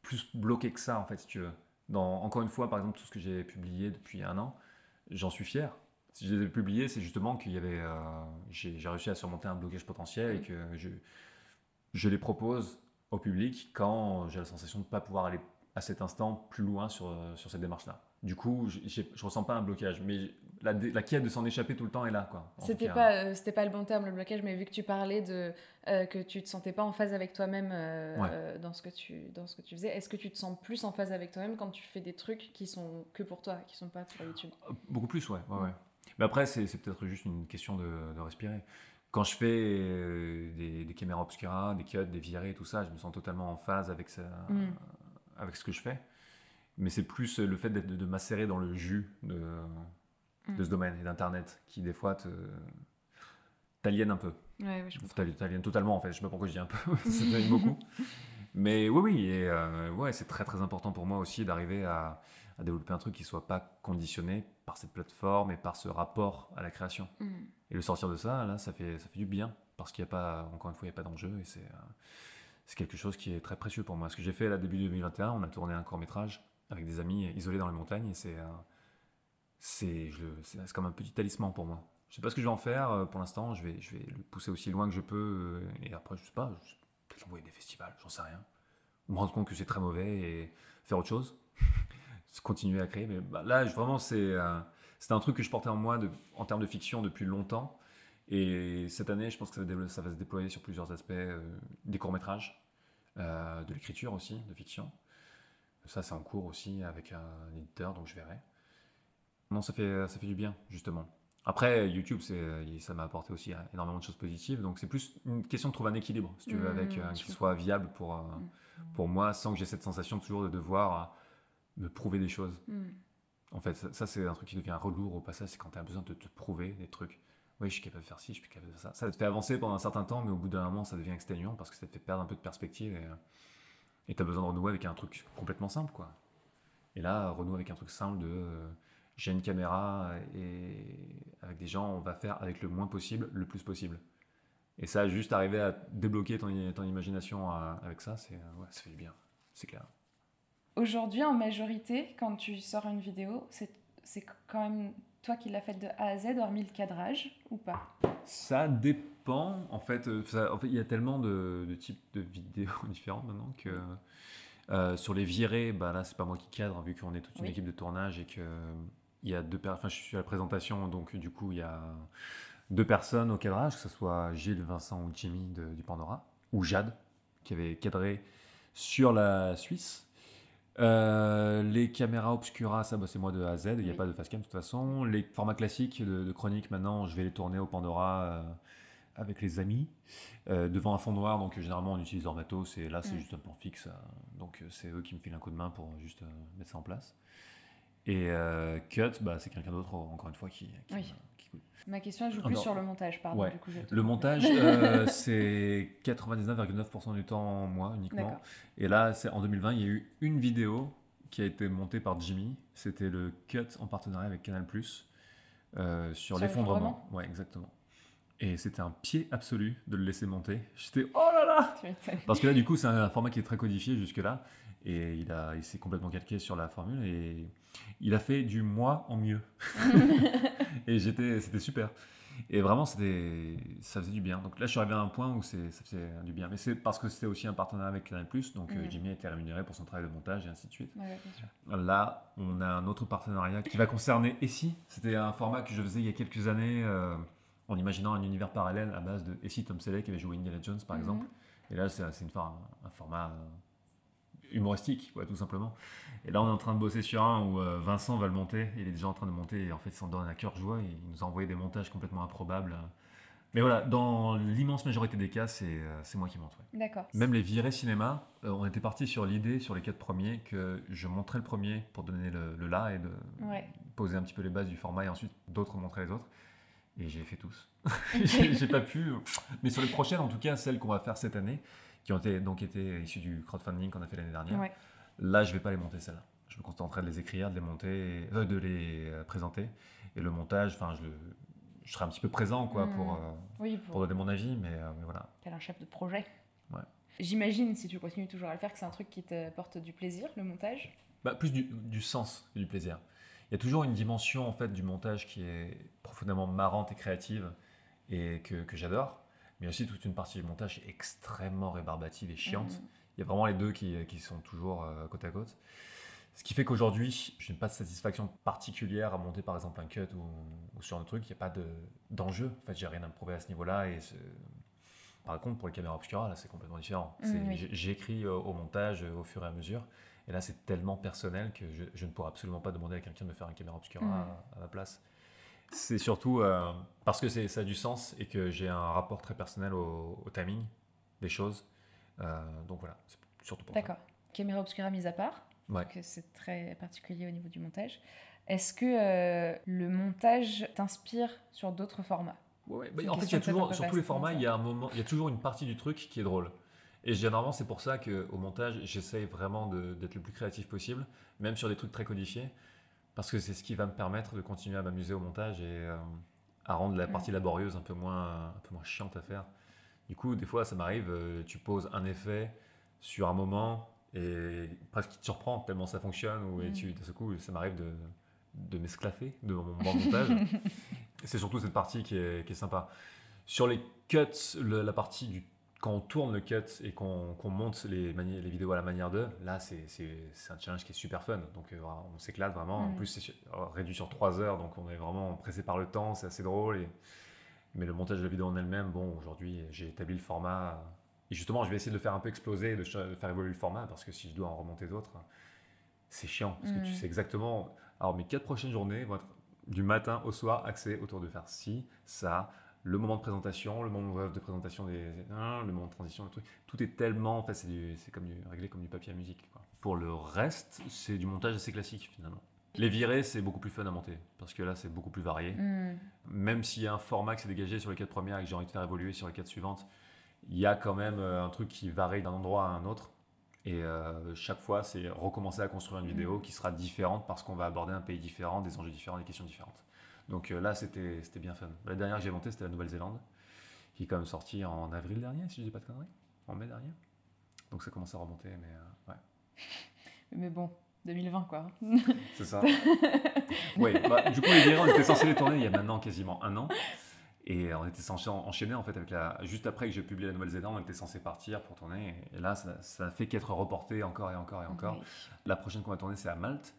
plus bloqué que ça en fait, si tu veux. Dans, encore une fois, par exemple, tout ce que j'ai publié depuis un an, j'en suis fier. Si je les ai publiés, c'est justement qu'il y avait, euh, j'ai j'ai réussi à surmonter un blocage potentiel et que je, je les propose au public quand j'ai la sensation de ne pas pouvoir aller à cet instant plus loin sur, sur cette démarche-là. Du coup, je ne ressens pas un blocage, mais la, la quête de s'en échapper tout le temps est là. quoi. C'était pas, euh, c'était pas le bon terme, le blocage, mais vu que tu parlais de euh, que tu te sentais pas en phase avec toi-même euh, dans, ce que tu, dans ce que tu faisais, est-ce que tu te sens plus en phase avec toi-même quand tu fais des trucs qui sont que pour toi, qui sont pas pour YouTube Beaucoup plus, ouais. ouais, ouais. Mais après, c'est, peut-être juste une question de, de respirer quand je fais des, des, caméras obscura, des cuts, des virées, tout ça, je me sens totalement en phase avec, ça, mm. avec ce que je fais. Mais c'est plus le fait de, de m'asserrer dans le jus de, de ce mm. domaine et d'Internet qui, des fois, te t'aliène un peu. Ouais, ouais, je T'aliène totalement, en fait. Je sais pas pourquoi je dis un peu, ça t'aliène beaucoup. Mais oui, oui, et euh, ouais, c'est très très important pour moi aussi d'arriver à, à, développer un truc qui soit pas conditionné par cette plateforme et par ce rapport à la création. Mm. Et le sortir de ça, là, ça fait, ça fait du bien parce qu'il n'y a pas, encore une fois, il n'y a pas d'enjeu et c'est euh, c'est quelque chose qui est très précieux pour moi. Ce que j'ai fait là, début 2021, on a tourné un court métrage avec des amis isolés dans les montagnes et c'est euh, c'est comme un petit talisman pour moi. Je sais pas ce que je vais en faire euh, pour l'instant. Je vais, je vais le pousser aussi loin que je peux. Et après, je sais pas, peut-être l'envoyer des festivals, j'en sais rien. Me rendre compte que c'est très mauvais et faire autre chose. Continuer à créer. Mais bah, là, vraiment, c'est euh, un truc que je portais en moi de, en termes de fiction depuis longtemps. Et cette année, je pense que ça va, ça va se déployer sur plusieurs aspects des courts-métrages, de l'écriture aussi, de fiction. Ça, c'est en cours aussi avec un éditeur, donc je verrai. Non, ça fait, ça fait du bien, justement. Après, YouTube, ça m'a apporté aussi euh, énormément de choses positives. Donc, c'est plus une question de trouver un équilibre, si tu veux, avec euh, qui soit viable pour, euh, mm. pour moi, sans que j'ai cette sensation toujours de devoir me prouver des choses. Mm. En fait, ça, c'est un truc qui devient relourd au passage, c'est quand tu as besoin de te prouver des trucs. Oui, je suis capable de faire ci, je suis capable de faire ça. Ça te fait avancer pendant un certain temps, mais au bout d'un moment, ça devient exténuant parce que ça te fait perdre un peu de perspective et tu as besoin de renouer avec un truc complètement simple, quoi. Et là, renouer avec un truc simple de j'ai une caméra et avec des gens, on va faire avec le moins possible, le plus possible. Et ça, juste arriver à débloquer ton, ton imagination euh, avec ça, c'est, euh, ouais, ça fait du bien, c'est clair. Aujourd'hui, en majorité, quand tu sors une vidéo, c'est, c'est quand même toi qui l'as faite de A à Z, hormis le cadrage, ou pas? Ça dépend. En fait, euh, en fait, il y a tellement de, de types de vidéos différentes maintenant que sur les virées, bah là, c'est pas moi qui cadre, vu qu'on est toute une équipe de tournage et que il y a deux enfin, je suis à la présentation, donc du coup, il y a deux personnes au cadrage, que ce soit Gilles, Vincent ou Jimmy de, du Pandora, ou Jade, qui avait cadré sur la Suisse. Euh, les caméras obscura, ça bah, c'est moi de A à Z, il n'y a pas de facecam de toute façon. Les formats classiques de, chronique, maintenant, je vais les tourner au Pandora euh, avec les amis, euh, devant un fond noir, donc généralement on utilise leur matos, et là c'est juste un plan fixe, donc c'est eux qui me filent un coup de main pour juste mettre ça en place. Et Cut, bah, c'est quelqu'un d'autre, encore une fois, qui, qui, oui. Ma question joue plus sur le montage, pardon. Du coup, le montage, euh, c'est 99,9% du temps moi uniquement. Et là, c'est en 2020, il y a eu une vidéo qui a été montée par Jimmy. C'était le Cut en partenariat avec Canal+, euh, sur, l'effondrement. Ouais, exactement. Et c'était un pied absolu de le laisser monter. J'étais oh là là Parce que là, du coup, c'est un format qui est très codifié jusque-là. Et il, a, il s'est complètement calqué sur la formule et il a fait du moi en mieux. et j'étais, c'était super. Et vraiment, c'était, ça faisait du bien. Donc là, je suis arrivé à un point où c'est, ça faisait du bien. Mais c'est parce que c'était aussi un partenariat avec Canal+, donc euh, Jimmy a été rémunéré pour son travail de montage et ainsi de suite. Là, on a un autre partenariat qui va concerner Essie. C'était un format que je faisais il y a quelques années euh, en imaginant un univers parallèle à base de Essie Tom Selleck qui avait joué Indiana Jones, par mhm. exemple. Et là, c'est, une, un format humoristique, ouais, tout simplement. Et là, on est en train de bosser sur un où euh, Vincent va le monter. Il est déjà en train de monter et en fait, il s'en donne à cœur joie. Et il nous a envoyé des montages complètement improbables. Mais voilà, dans l'immense majorité des cas, c'est euh, moi qui monte. D'accord. Même les virées cinéma, euh, on était parti sur l'idée, sur les quatre premiers, que je montrais le premier pour donner le, le là et de poser un petit peu les bases du format et ensuite d'autres montraient les autres. Et j'ai fait tous. j'ai pas pu. Mais sur les prochaines, en tout cas, celles qu'on va faire cette année, qui ont été, donc été issus du crowdfunding qu'on a fait l'année dernière. Là, je vais pas les monter celles-là. Je me concentrerai de les écrire, de les monter, euh, de les euh, présenter. Et le montage, enfin, je, je, serai un petit peu présent quoi, pour, mmh. euh, pour... donner mon avis, mais, mais voilà. Tel un chef de projet. Ouais. J'imagine, si tu continues toujours à le faire, que c'est un truc qui te porte du plaisir, le montage? Bah, Plus du, du sens que du plaisir. Il y a toujours une dimension en fait du montage qui est profondément marrante et créative et que, que j'adore mais aussi toute une partie du montage est extrêmement rébarbative et chiante. il y a vraiment les deux qui, qui sont toujours euh, côte à côte. Ce qui fait qu'aujourd'hui, je n'ai pas de satisfaction particulière à monter par exemple un cut ou, sur un truc. Il n'y a pas d'enjeu. en fait, j'ai rien à me prouver à ce niveau-là. Et par contre, pour les caméras obscura, là, c'est complètement différent. Mmh, j'écris au montage au fur et à mesure. Et là, c'est tellement personnel que je, ne pourrais absolument pas demander à quelqu'un de me faire une caméra obscura mmh. à, ma place. C'est surtout euh, parce que ça a du sens et que j'ai un rapport très personnel au, timing des choses. Euh, donc voilà, c'est surtout pour ça. D'accord. Caméra obscura mise à part, ouais. c'est très particulier au niveau du montage. Est-ce que euh, le montage t'inspire sur d'autres formats? Ouais, bah, En fait, il y a toujours, sur tous les formats, il y, a un moment, il y a toujours une partie du truc qui est drôle. Et généralement, c'est pour ça qu'au montage, j'essaye vraiment d'être le plus créatif possible, même sur des trucs très codifiés, parce que c'est ce qui va me permettre de continuer à m'amuser au montage et euh, à rendre la partie laborieuse un peu, moins, un peu moins chiante à faire. Du coup, des fois, ça m'arrive, euh, tu poses un effet sur un moment et presque tu te surprend tellement ça fonctionne, ou et tu, de ce coup, ça m'arrive de, de m'esclaffer de mon montage. c'est surtout cette partie qui est, qui est sympa. Sur les cuts, la partie du quand on tourne le cut et qu'on monte les, les, vidéos à la manière d'eux, là, c'est un challenge qui est super fun. Donc, euh, on s'éclate vraiment. En mm. plus, c'est réduit sur 3 heures, donc on est vraiment pressé par le temps, c'est assez drôle. Et... Mais le montage de la vidéo en elle-même, bon, aujourd'hui, j'ai établi le format. Et justement, je vais essayer de le faire un peu exploser, de, faire évoluer le format, parce que si je dois en remonter d'autres, c'est chiant. Parce que tu mm. sais exactement. Alors, mes 4 prochaines journées vont être du matin au soir axées autour de faire ci, ça, le moment de présentation, le moment de présentation des, le moment de transition, le truc, tout est tellement, en fait, c'est comme du, réglé comme du papier à musique. Pour le reste, c'est du montage assez classique finalement. Les virées, c'est beaucoup plus fun à monter parce que là, c'est beaucoup plus varié. Mm. Même s'il y a un format qui s'est dégagé sur les quatre premières et que j'ai envie de faire évoluer sur les quatre suivantes, il y a quand même euh, un truc qui varie d'un endroit à un autre. Et euh, chaque fois, c'est recommencer à construire une vidéo mm. qui sera différente parce qu'on va aborder un pays différent, des enjeux différents, des questions différentes. Donc euh, là, c'était bien fun. La dernière que j'ai montée, c'était la Nouvelle-Zélande, qui est quand même sortie en avril dernier, si je dis pas de conneries, en mai dernier. Donc ça commence à remonter, mais euh, ouais. Mais bon, 2020 quoi. C'est ça. oui, bah, du coup, les virées, on était censé les tourner il y a maintenant quasiment un an. Et on était censé enchaîner en fait avec la. Juste après que j'ai publié la Nouvelle-Zélande, on était censé partir pour tourner. Et là, ça, ça fait qu'être reporté encore et encore et encore. La prochaine qu'on va tourner, c'est à Malte.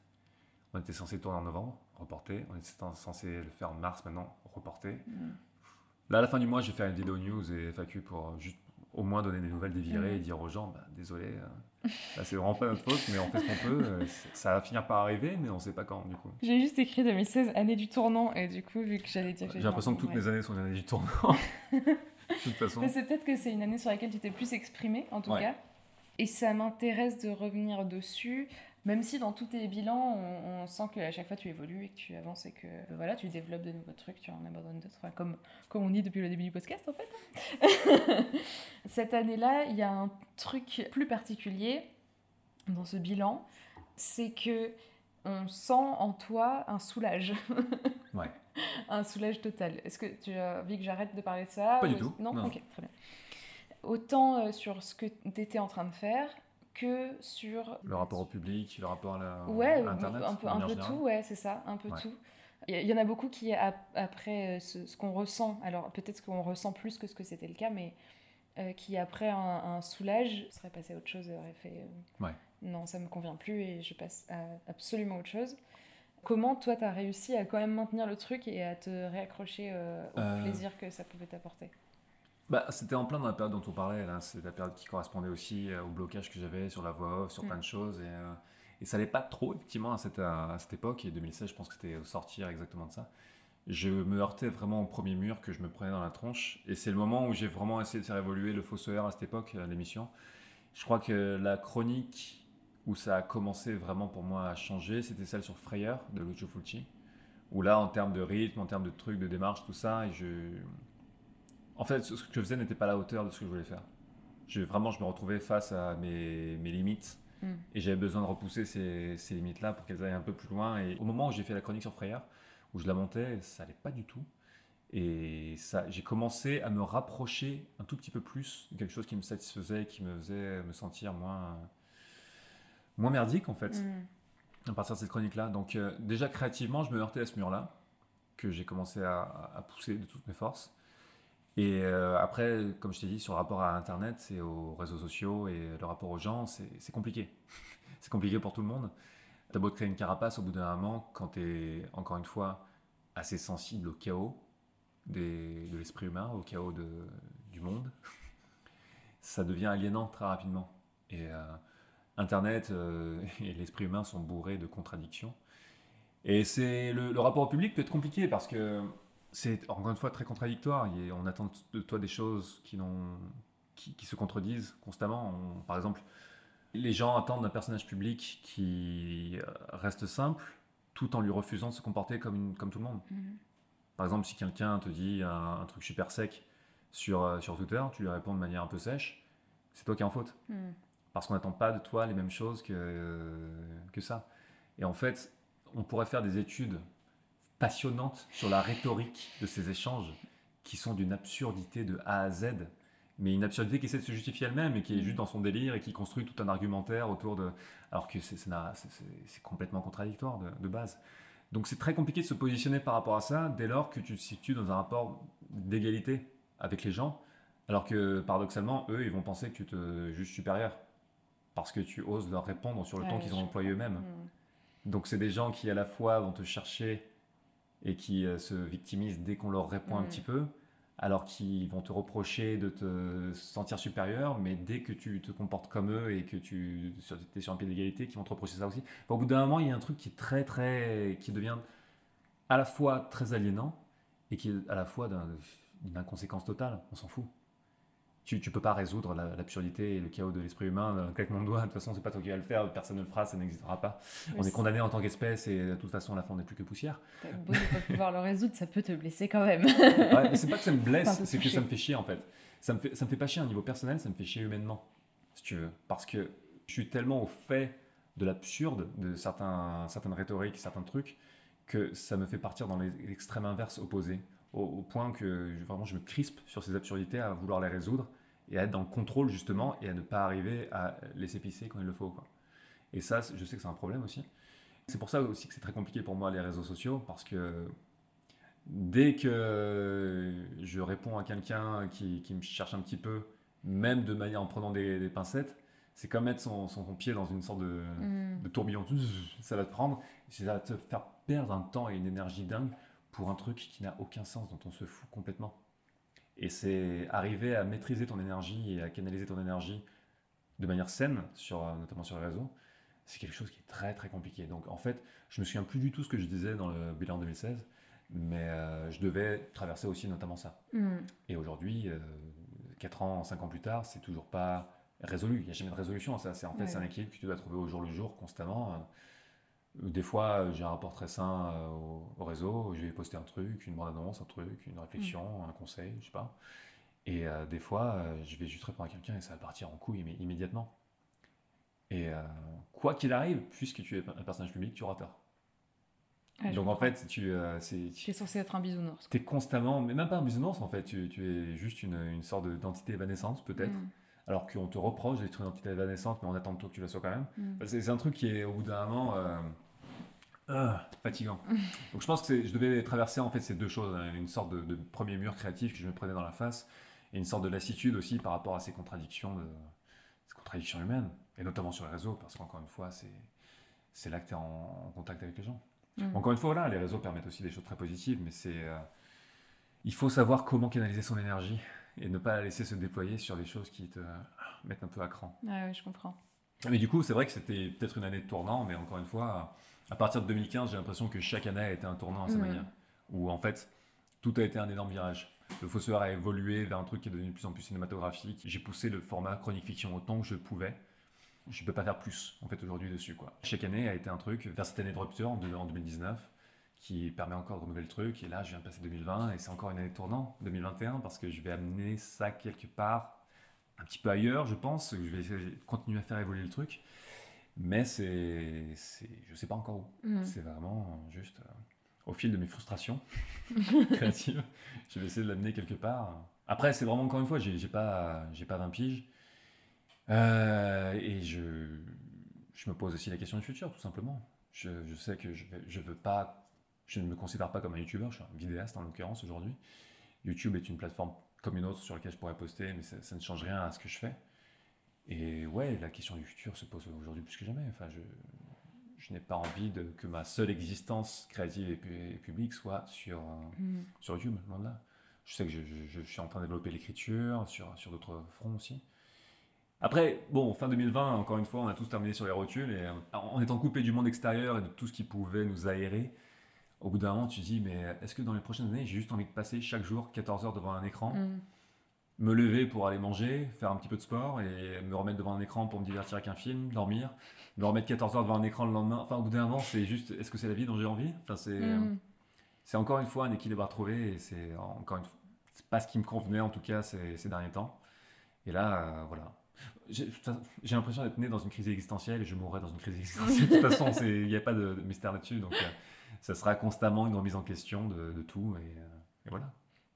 On était censé tourner en novembre reporté. On était censé le faire en mars maintenant, reporté. Mm. Là, à la fin du mois, je vais faire une vidéo news et FAQ pour euh, juste au moins donner des nouvelles des virées et mm. dire aux gens, bah, désolé, euh, c'est vraiment pas notre faute, mais on fait ce qu'on peut. Euh, ça va finir par arriver, mais on sait pas quand, du coup. J'ai juste écrit 2016, année du tournant, et du coup, vu que j'allais dire... J'ai l'impression que toutes mes années sont une année du tournant. de toute façon. Mais c'est peut-être que c'est une année sur laquelle tu t'es plus exprimé, en tout cas. Et ça m'intéresse de revenir dessus. Même si dans tous tes bilans, on, sent qu'à chaque fois tu évolues et que tu avances et que voilà, tu développes de nouveaux trucs, tu en abandonnes d'autres, comme, comme on dit depuis le début du podcast en fait. Cette année-là, il y a un truc plus particulier dans ce bilan, c'est que on sent en toi un soulage. ouais. Un soulage total. Est-ce que tu as envie que j'arrête de parler de ça Pas du tout. Non, Ok, très bien. Autant euh, sur ce que tu étais en train de faire, que sur... Le rapport au public, le rapport à, la, ouais, Internet un peu, un peu tout, ouais, c'est ça, un peu tout. Il y en a beaucoup qui, après euh, ce, qu'on ressent, alors peut-être qu'on ressent plus que ce que c'était le cas, mais euh, qui après un, soulage serait passé à autre chose, aurait fait euh, non, ça me convient plus et je passe à absolument autre chose. Comment toi, tu as réussi à quand même maintenir le truc et à te réaccrocher au plaisir que ça pouvait t'apporter? Bah, C'était en plein dans la période dont on parlait. C'est la période qui correspondait aussi euh, au blocage que j'avais sur la voix off, sur mm. plein de choses. Et, euh, et ça n'allait pas trop, effectivement, à cette, à cette époque. Et 2016, je pense que c'était au sortir exactement de ça. Je me heurtais vraiment au premier mur que je me prenais dans la tronche. Et c'est le moment où j'ai vraiment essayé de faire évoluer le Fossoyeur à cette époque, à l'émission. Je crois que la chronique où ça a commencé vraiment pour moi à changer, c'était celle sur Frayeur de Lucio Fulci. Où là, en termes de rythme, en termes de trucs, de démarche, tout ça, et je, en fait, ce que je faisais n'était pas à la hauteur de ce que je voulais faire. Je, vraiment, je me retrouvais face à mes, limites hmm. et j'avais besoin de repousser ces, limites-là pour qu'elles aillent un peu plus loin. Et au moment où j'ai fait la chronique sur Frayeur, où je la montais, ça allait pas du tout. Et ça, j'ai commencé à me rapprocher un tout petit peu plus de quelque chose qui me satisfaisait, qui me faisait me sentir moins, moins merdique en fait, hmm. à partir de cette chronique-là. Donc euh, déjà créativement, je me heurtais à ce mur-là, que j'ai commencé à, à, pousser de toutes mes forces. Et euh, après, comme je t'ai dit, sur le rapport à Internet et aux réseaux sociaux et le rapport aux gens, c'est compliqué. c'est compliqué pour tout le monde. T'as beau te créer une carapace au bout d'un moment, quand t'es, encore une fois, assez sensible au chaos de l'esprit humain, au chaos du monde, ça devient aliénant très rapidement. Et euh, Internet euh, et l'esprit humain sont bourrés de contradictions. Et c'est le, le, rapport au public peut être compliqué parce que c'est encore une fois très contradictoire. on attend de toi des choses qui, qui, qui se contredisent constamment. par exemple, les gens attendent d'un personnage public qui euh, reste simple tout en lui refusant de se comporter comme, comme tout le monde. Mhm. Par exemple, si quelqu'un te dit un, truc super sec sur, euh, sur Twitter, tu lui réponds de manière un peu sèche, c'est toi qui es en faute. Mhm. Parce qu'on n'attend pas de toi les mêmes choses que, que ça. Et en fait, on pourrait faire des études passionnante sur la rhétorique de ces échanges qui sont d'une absurdité de A à Z, mais une absurdité qui essaie de se justifier elle-même et qui est juste dans son délire et qui construit tout un argumentaire autour de... alors que c'est complètement contradictoire de, base. Donc c'est très compliqué de se positionner par rapport à ça dès lors que tu te situes dans un rapport d'égalité avec les gens, alors que paradoxalement, eux, ils vont penser que tu te juges supérieur parce que tu oses leur répondre sur le ton qu'ils ont employé eux-mêmes. Mm. Donc c'est des gens qui à la fois vont te chercher et qui euh, se victimisent dès qu'on leur répond un mm. petit peu, alors qu'ils vont te reprocher de te sentir supérieur, mais dès que tu te comportes comme eux et que tu es sur un pied d'égalité, qui vont te reprocher ça aussi. au bout d'un moment, il y a un truc qui est très, très, qui devient à la fois très aliénant et qui est à la fois d'une inconséquence totale. On s'en fout tu, ne peux pas résoudre l'absurdité et le chaos de l'esprit humain d'un claquement de doigts. De toute façon, c'est pas toi qui vas le faire, personne ne le fera, ça n'existera pas. on est condamné en tant qu'espèce et de toute façon, la fin, on n'est plus que poussière. Beau ne pas pouvoir le résoudre, ça peut te blesser quand même. ouais, c'est pas que ça me blesse, c'est que ça me fait chier en fait. Ça me fait, ça me fait pas chier à un niveau personnel, ça me fait chier humainement, si tu veux. Parce que je suis tellement au fait de l'absurde de certains, certaines rhétoriques, certains trucs, que ça me fait partir dans l'extrême inverse opposé au, point que vraiment je me crispe sur ces absurdités à vouloir les résoudre et à être dans le contrôle justement et à ne pas arriver à laisser pisser quand il le faut. Quoi. Et ça, je sais que c'est un problème aussi. C'est pour ça aussi que c'est très compliqué pour moi les réseaux sociaux parce que dès que je réponds à quelqu'un qui, qui, me cherche un petit peu, même de manière en prenant des, pincettes, c'est comme mettre son, son, pied dans une sorte de, mm. de, tourbillon. Ça va te prendre, ça va te faire perdre un temps et une énergie dingue pour un truc qui n'a aucun sens, dont on se fout complètement. Et c'est arriver à maîtriser ton énergie et à canaliser ton énergie de manière saine, sur, notamment sur les réseaux, c'est quelque chose qui est très très compliqué. Donc en fait, je me souviens plus du tout ce que je disais dans le bilan 2016, mais euh, je devais traverser aussi notamment ça. Mm. Et aujourd'hui, euh, 4 ans, 5 ans plus tard, c'est toujours pas résolu. Il n'y a jamais de résolution. Ça, c'est en fait c'est un équilibre que tu dois trouver au jour le jour constamment. Des fois, euh, j'ai un rapport très sain euh, au, réseau, je vais poster un truc, une bande-annonce, un truc, une réflexion, mm. un conseil, je sais pas. Et euh, des fois, je vais juste répondre à quelqu'un et ça va partir en couille immédiatement. Et quoi qu'il arrive, puisque tu es un personnage public, tu auras tort. Donc en fait, tu, tu es censé être un bisounours. Tu es constamment, mais même pas un bisounours en fait, tu, es juste une, une sorte d'entité évanescente peut-être. Mm. Alors qu'on te reproche d'être une entité évanescente, mais on attend de toi que tu la sois quand même. Mm. C'est un truc qui est au bout d'un moment ah, fatigant. Donc je pense que je devais traverser en fait ces deux choses, hein, une sorte de, premier mur créatif que je me prenais dans la face et une sorte de lassitude aussi par rapport à ces contradictions, de, ces contradictions humaines, et notamment sur les réseaux, parce qu'encore une fois, c'est là que tu es en, contact avec les gens. Mm. Encore une fois, là, les réseaux permettent aussi des choses très positives, mais c'est euh, il faut savoir comment canaliser son énergie et ne pas la laisser se déployer sur des choses qui te mettent un peu à cran. Ah oui, je comprends. Mais du coup, c'est vrai que c'était peut-être une année de tournant, mais encore une fois, à partir de 2015, j'ai l'impression que chaque année a été un tournant à sa manière. Où en fait, tout a été un énorme virage. Le Fossoir a évolué vers un truc qui est devenu de plus en plus cinématographique. J'ai poussé le format chronique fiction autant que je pouvais. Je ne peux pas faire plus, en fait, aujourd'hui dessus. Quoi. Chaque année a été un truc, vers cette année de rupture, en 2019, qui permet encore de renouveler le truc. Et là, je viens de passer 2020, et c'est encore une année tournant, 2021, parce que je vais amener ça quelque part, un petit peu ailleurs, je pense. Je vais continuer à faire évoluer le truc. Mais c'est, je sais pas encore où. Mm. C'est vraiment juste euh, au fil de mes frustrations créatives, je vais essayer de l'amener quelque part. Après, c'est vraiment encore une fois, j'ai, j'ai pas, j'ai pas 20 piges. Euh, et je, je me pose aussi la question du futur, tout simplement. Je, je sais que je, je veux pas, je ne me considère pas comme un youtubeur, je suis un vidéaste en l'occurrence aujourd'hui. YouTube est une plateforme comme une autre sur laquelle je pourrais poster, mais ça, ça ne change rien à ce que je fais. Et ouais, la question du futur se pose aujourd'hui plus que jamais. Enfin, je, je n'ai pas envie de, que ma seule existence créative et, pu- et publique soit sur, euh, Mm. sur YouTube, loin de là. Je sais que je, je- je suis en train de développer l'écriture sur, sur d'autres fronts aussi. Après, bon, fin 2020, encore une fois, on a tous terminé sur les rotules et euh, en étant coupé du monde extérieur et de tout ce qui pouvait nous aérer, au bout d'un moment, tu te dis, mais est-ce que dans les prochaines années, j'ai juste envie de passer chaque jour 14 heures devant un écran, Mm. Me lever pour aller manger, faire un petit peu de sport et me remettre devant un écran pour me divertir avec un film, dormir, me remettre 14 heures devant un écran le lendemain. Enfin, au bout d'un moment, c'est juste, est-ce que c'est la vie dont j'ai envie? Enfin, c'est. Mm. C'est encore une fois un équilibre à trouver et c'est encore une fois, c'est pas ce qui me convenait en tout cas ces, ces derniers temps. Et là, euh, voilà. J'ai l'impression d'être né dans une crise existentielle et je mourrai dans une crise existentielle. De toute façon, il n'y a pas de, de mystère là-dessus. Donc, euh, ça sera constamment une remise en question de, de tout. Et, euh, et voilà.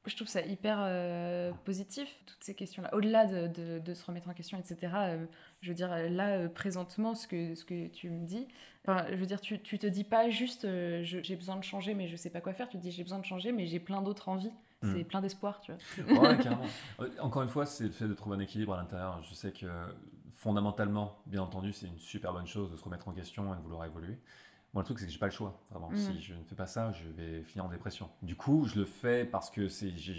Je trouve ça hyper euh, positif, toutes ces questions-là. Au-delà de, de- de se remettre en question, etc., euh, je veux dire, euh, là, euh, présentement, ce que, ce que tu me dis, enfin, je veux dire, tu, tu te dis pas juste j'ai besoin de changer, mais je sais pas quoi faire. Tu te dis j'ai besoin de changer, mais j'ai plein d'autres envies. C'est Mm. plein d'espoir, tu vois. Ouais, carrément. Encore une fois, c'est le fait de trouver un équilibre à l'intérieur. Je sais que fondamentalement, bien entendu, c'est une super bonne chose de se remettre en question et de vouloir évoluer. Moi, le truc, c'est que j'ai pas le choix. Vraiment, Mhm. si je ne fais pas ça, je vais finir en dépression. Du coup, je le fais parce que c'est, je,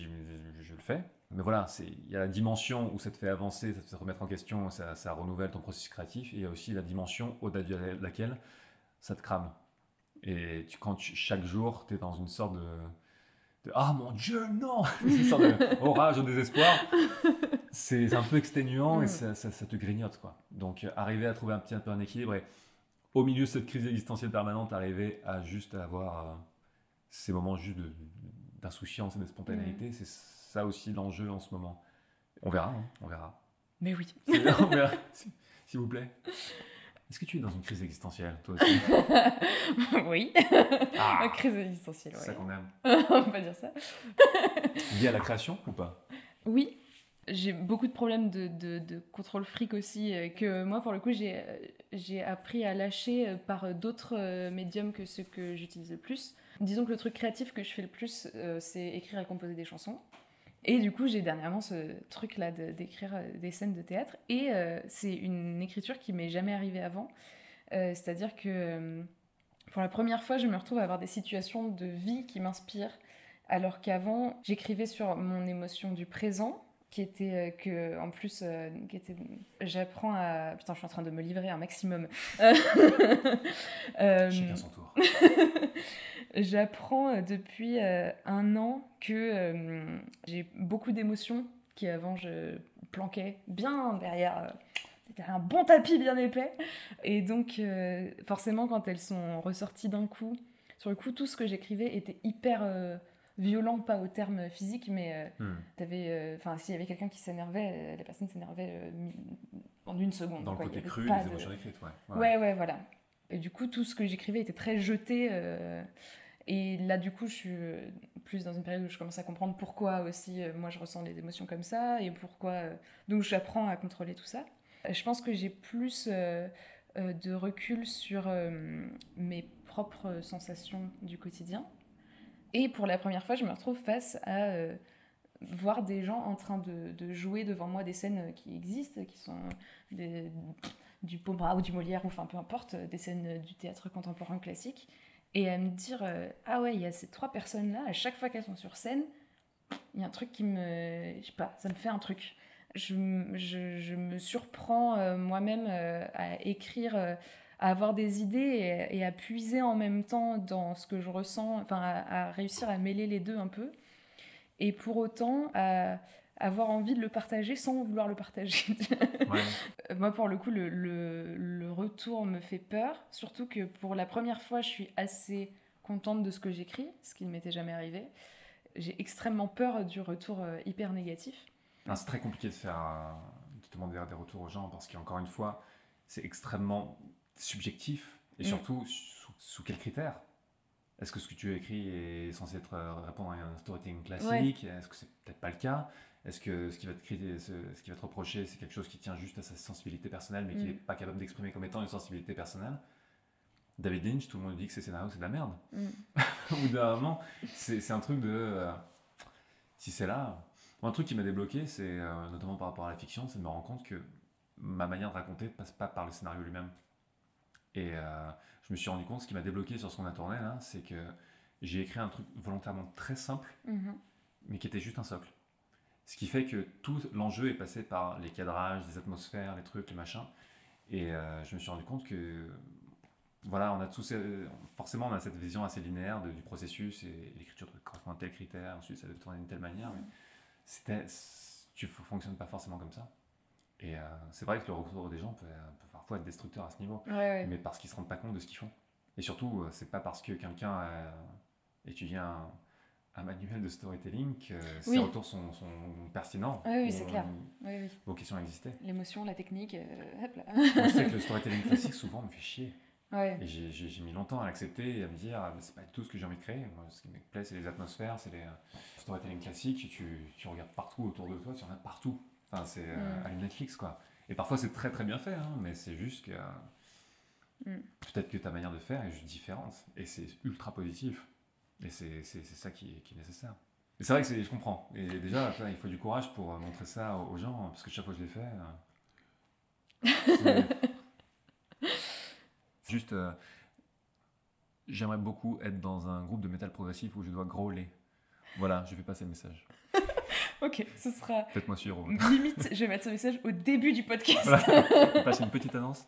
je le fais. Mais voilà, il y a la dimension où ça te fait avancer, ça te fait remettre en question, ça, ça renouvelle ton processus créatif. Et il y a aussi la dimension au-delà de laquelle ça te crame. Et tu, quand tu- chaque jour, tu es dans une sorte de, Ah mon Dieu, non Une sorte de orage au désespoir. C'est un peu exténuant et Mm. ça, ça- ça te grignote. Quoi. Donc, euh, arriver à trouver un petit un peu un équilibre et au milieu de cette crise existentielle permanente, arriver à juste avoir euh, ces moments juste de- d'insouciance et de spontanéité, c'est ça aussi l'enjeu en ce moment. On verra, hein, on verra. Mais oui. on verra, s'il vous plaît. Est-ce que tu es dans une crise existentielle, toi aussi oui. Ah, Crise existentielle, C'est ça qu'on aime. On pas dire ça. Lié à la création ou pas? Oui, j'ai beaucoup de problèmes de, de- contrôle fric aussi, euh, que moi, pour le coup, j'ai euh, appris à lâcher euh, par d'autres médiums que ceux que j'utilise le plus. Disons que le truc créatif que je fais le plus, c'est écrire et composer des chansons. Et du coup, j'ai dernièrement ce truc-là d'écrire des scènes de théâtre. Et c'est une écriture qui m'est jamais arrivée avant. C'est-à-dire que pour la première fois, je me retrouve à avoir des situations de vie qui m'inspirent. Alors qu'avant, j'écrivais sur mon émotion du présent, qui était euh, que, en plus, euh, qui était, j'apprends à, putain, je suis en train de me livrer un maximum. Euh, Chacun son tour. J'apprends depuis un an que j'ai beaucoup d'émotions qui avant je planquais bien derrière, derrière un bon tapis bien épais. Et donc euh, forcément quand elles sont ressorties d'un coup, sur le coup tout ce que j'écrivais était hyper euh, violent, pas au terme physique, mais euh, Hmm. t'avais, euh, enfin s'il y avait quelqu'un qui s'énervait, euh, la personne s'énervait en une seconde. Dans le quoi. Côté cru, les de- émotions écrites, ouais. Ouais, ouais, voilà. Et du coup, tout ce que j'écrivais était très jeté. et là, du coup, je suis plus dans une période où je commence à comprendre pourquoi aussi euh, moi je ressens des émotions comme ça et pourquoi. euh, donc, j'apprends à contrôler tout ça. Je pense que j'ai plus euh, de recul sur mes propres sensations du quotidien. Et pour la première fois, je me retrouve face à euh, voir des gens en train de, jouer devant moi des scènes qui existent, qui sont du Pombra ou du Molière, ou enfin peu importe, des scènes du théâtre contemporain classique, et à me dire euh, ah ouais, il y a ces trois personnes-là, à chaque fois qu'elles sont sur scène, il y a un truc qui me. Je sais pas, ça me fait un truc. Je, je, me surprends euh, moi-même à écrire, à avoir des idées et, et à puiser en même temps dans ce que je ressens, enfin à, à réussir à mêler les deux un peu. Et pour autant, à avoir envie de le partager sans vouloir le partager. Ouais. Moi, pour le coup, le, le- le retour me fait peur, surtout que pour la première fois, je suis assez contente de ce que j'écris, ce qui ne m'était jamais arrivé. J'ai extrêmement peur du retour euh, hyper négatif. Non, c'est très compliqué de faire euh, de demander des retours aux gens parce qu'encore une fois, c'est extrêmement subjectif et Mm. surtout sous, sous quels critères? Est-ce que ce que tu as écrit est censé être euh, répondre à un storytelling classique? Est-ce que c'est peut-être pas le cas? Est-ce que ce qui va te ce, ce qui va te reprocher, c'est quelque chose qui tient juste à sa sensibilité personnelle mais qu'il Mm. n'est pas capable d'exprimer comme étant une sensibilité personnelle? David Lynch, tout le monde dit que ses scénarios c'est de la merde. Mm. Au bout d'un moment, c'est c'est un truc de. euh, si c'est là. Un truc qui m'a débloqué, c'est euh, notamment par rapport à la fiction, c'est de me rendre compte que ma manière de raconter passe pas par le scénario lui-même. Et euh, je me suis rendu compte, ce qui m'a débloqué sur ce qu'on a tourné là, c'est que j'ai écrit un truc volontairement très simple, Mhm. mais qui était juste un socle. Ce qui fait que tout l'enjeu est passé par les cadrages, les atmosphères, les trucs, les machins. Et euh, je me suis rendu compte que, voilà, on a tous, ces- forcément, on a cette vision assez linéaire de- du processus et l'écriture doit correspondre à tel critère, ensuite ça doit tourner d'une telle manière. Mais c'était, tu ne fonctionnes pas forcément comme ça. Et euh, c'est vrai que le retour des gens peut, peut parfois être destructeur à ce niveau Ouais, ouais. mais parce qu'ils se rendent pas compte de ce qu'ils font. Et surtout, euh, c'est pas parce que quelqu'un a étudié un, un manuel de storytelling que Oui. ses retours sont, sont pertinents. Oui, oui, c'est clair. euh, Oui. Vos questions existaient. L'émotion, la technique, euh, hop là. Moi, je sais que le storytelling classique, souvent, me fait chier. Ouais. Et j'ai- mis longtemps à l'accepter et à me dire, ah, c'est pas tout ce que j'ai envie de créer. Moi, ce qui me plaît, c'est les atmosphères, c'est les euh, storytelling classiques. Tu, tu regardes partout autour de toi, tu en as partout. Enfin, c'est euh, Mm. à Netflix, quoi. Et parfois, c'est très très bien fait, hein, mais c'est juste que. Mm. Peut-être que ta manière de faire est juste différente. Et c'est ultra positif. Et c'est c'est- c'est ça qui est, qui est nécessaire. Et c'est vrai que c'est- je comprends. Et déjà, il faut du courage pour euh, montrer ça aux gens, parce que chaque fois que je l'ai fait. euh, Juste, j'aimerais beaucoup être dans un groupe de métal progressif où je dois growler. Voilà, je vais passer le message. Ok, ce sera Faites-moi suivre. limite. je vais mettre ce message au début du podcast. Voilà, passe une petite annonce.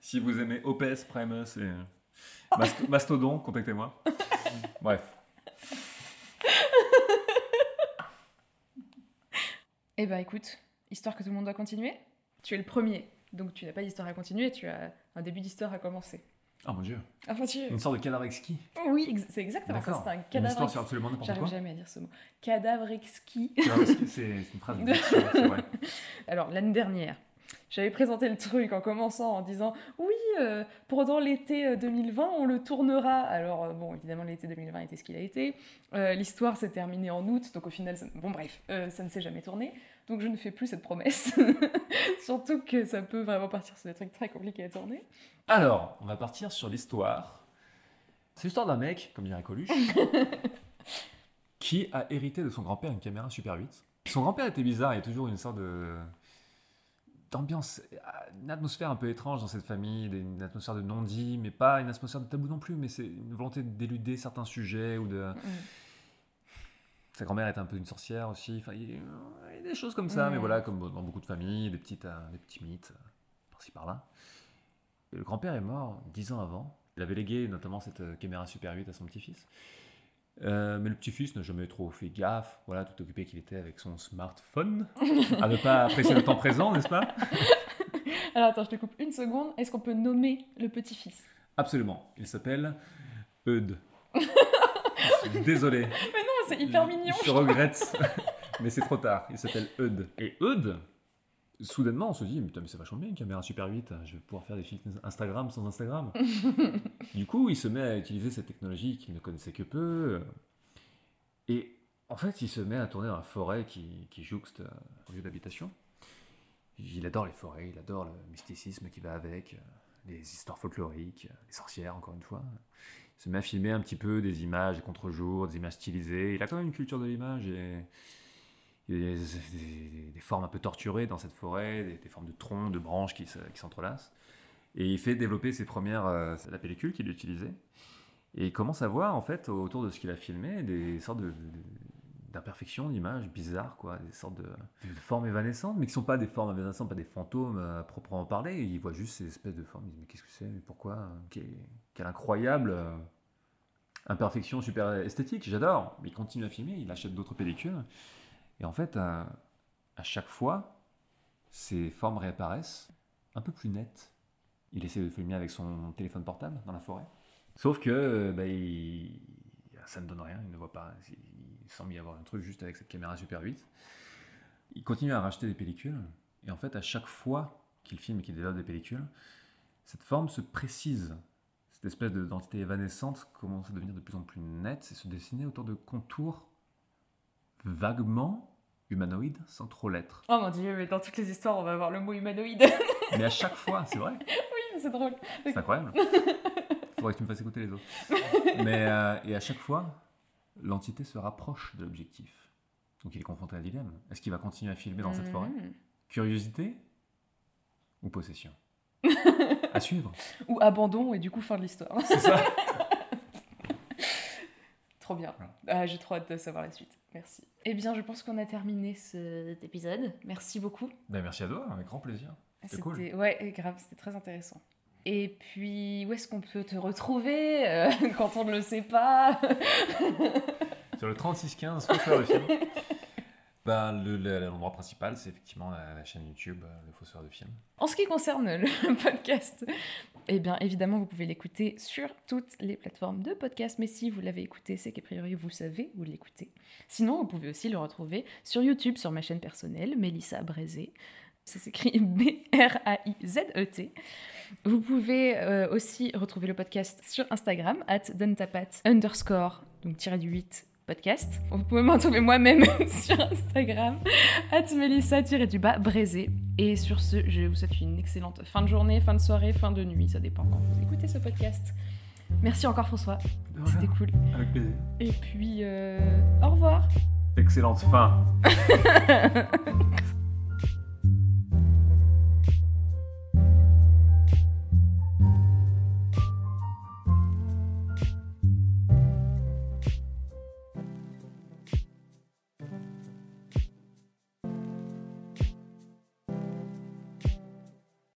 Si vous aimez OPS, Primus et Mast- Mastodon, contactez-moi. Bref, Eh ben écoute, histoire que tout le monde doit continuer. Tu es le premier, donc tu n'as pas d'histoire à continuer, tu as un début d'histoire à commencer. Oh mon dieu, Enfin, tu... une sorte de cadavre exquis. Oui, ex- c'est exactement ça, c'est un Une cadavre histoire sur absolument n'importe J'arrive quoi. jamais à dire ce mot. Cadavre exquis. C'est une phrase de c'est vrai. Alors, l'année dernière, j'avais présenté le truc en commençant en disant Oui, euh, pendant l'été euh, 2020, on le tournera. Alors, euh, bon, évidemment, l'été 2020 était ce qu'il a été. Euh, L'histoire s'est terminée en août, donc au final, ça- bon, bref, euh, ça ne s'est jamais tourné. Donc, je ne fais plus cette promesse. Surtout que ça peut vraiment partir sur des trucs très compliqués à tourner. Alors, on va partir sur l'histoire. C'est l'histoire d'un mec, comme dirait Coluche, qui a hérité de son grand-père une caméra Super 8. Son grand-père était bizarre, il y a toujours une sorte de d'ambiance, une atmosphère un peu étrange dans cette famille, une atmosphère de non-dit, mais pas une atmosphère de tabou non plus, mais c'est une volonté d'éluder certains sujets ou de... Mm. Sa grand-mère était un peu une sorcière aussi, enfin, il y a des choses comme ça, Mm. mais voilà, comme dans beaucoup de familles, des, petites, euh, des petits mythes, euh, par-ci par-là. Et le grand-père est mort dix ans avant. Il avait légué notamment cette euh, caméra Super 8 à son petit-fils. Euh, mais le petit-fils n'a jamais trop fait gaffe, voilà, tout occupé qu'il était avec son smartphone, à ne pas apprécier le temps présent, n'est-ce pas? Alors, attends, je te coupe une seconde. Est-ce qu'on peut nommer le petit-fils? Absolument. Il s'appelle Eud. Désolé. C'est hyper mignon. Je regrette, mais c'est trop tard. Il s'appelle Eud. Et Eud, soudainement, on se dit, mais, putain, mais c'est vachement bien une caméra Super 8, je vais pouvoir faire des films Instagram sans Instagram. du coup, il se met à utiliser cette technologie qu'il ne connaissait que peu. Et en fait, il se met à tourner dans la forêt qui, qui jouxte euh, au lieu d'habitation. Il adore les forêts, il adore le mysticisme qui va avec, euh, les histoires folkloriques, euh, les sorcières, encore une fois. Met à filmer un petit peu des images contre-jour, des images stylisées. Il a quand même une culture de l'image et a des, des- formes un peu torturées dans cette forêt, des, formes de troncs, de branches qui se- qui s'entrelacent. Et il fait développer ses premières, euh, la pellicule qu'il utilisait. Et il commence à voir, en fait, autour de ce qu'il a filmé, des sortes de- d'imperfections, d'images bizarres, quoi, des sortes de, formes évanescentes, mais qui sont pas des formes évanescentes, pas des fantômes euh, à proprement parler. Il voit juste ces espèces de formes. Il dit, mais qu'est-ce que c'est pourquoi Quelle, quelle incroyable euh, imperfection super esthétique, j'adore. Mais il continue à filmer, il achète d'autres pellicules. Et en fait, euh, à chaque fois, ces formes réapparaissent un peu plus nettes. Il essaie de filmer avec son téléphone portable dans la forêt. Sauf que bah, ça ne donne rien, il ne voit pas. Semble y avoir un truc juste avec cette caméra Super 8. Il continue à racheter des pellicules. Et en fait, à chaque fois qu'il filme et qu'il développe des pellicules, cette forme se précise. Cette espèce de- d'entité évanescente commence à devenir de plus en plus nette et se dessiner autour de contours vaguement humanoïdes sans trop l'être. Oh mon dieu, mais dans toutes les histoires, on va avoir le mot humanoïde. Mais à chaque fois, c'est vrai. oui, c'est drôle. C'est incroyable. Faudrait que tu me fasses écouter les autres. Mais, euh, et à chaque fois, l'entité se rapproche de l'objectif. Donc il est confronté à un dilemme. Est-ce qu'il va continuer à filmer dans cette forêt Mhm. Curiosité ou possession À suivre. Ou abandon et du coup fin de l'histoire. C'est ça. Trop bien. Voilà. Ah, J'ai trop hâte de savoir la suite. Merci. Eh bien, je pense qu'on a terminé cet épisode. Merci beaucoup. Ben, merci à toi, avec grand plaisir. C'était cool. Ouais, grave, c'était très intéressant. Et puis, où est-ce qu'on peut te retrouver euh, quand on ne le sait pas Sur le 3615, Fossoyeur de film. Ben, le- le- l'endroit principal, c'est effectivement la, la chaîne YouTube, euh, le Fossoyeur de film. En ce qui concerne le podcast, eh bien, évidemment, vous pouvez l'écouter sur toutes les plateformes de podcast. Mais si vous l'avez écouté, c'est qu'a priori, vous savez où l'écouter. Sinon, vous pouvez aussi le retrouver sur YouTube, sur ma chaîne personnelle, Mélissa Brézé. Ça s'écrit B-R-A-I-Z-E-T. Vous pouvez euh, aussi retrouver le podcast sur Instagram, at dontapat underscore, donc tiré du 8 podcast. Vous pouvez me retrouver moi-même sur Instagram, at Mélissa-du-bas brézé. Et sur ce, je vous souhaite une excellente fin de journée, fin de soirée, fin de nuit, ça dépend quand vous écoutez ce podcast. Merci encore François, c'était cool. Avec plaisir. Et puis, euh, au revoir Excellente fin.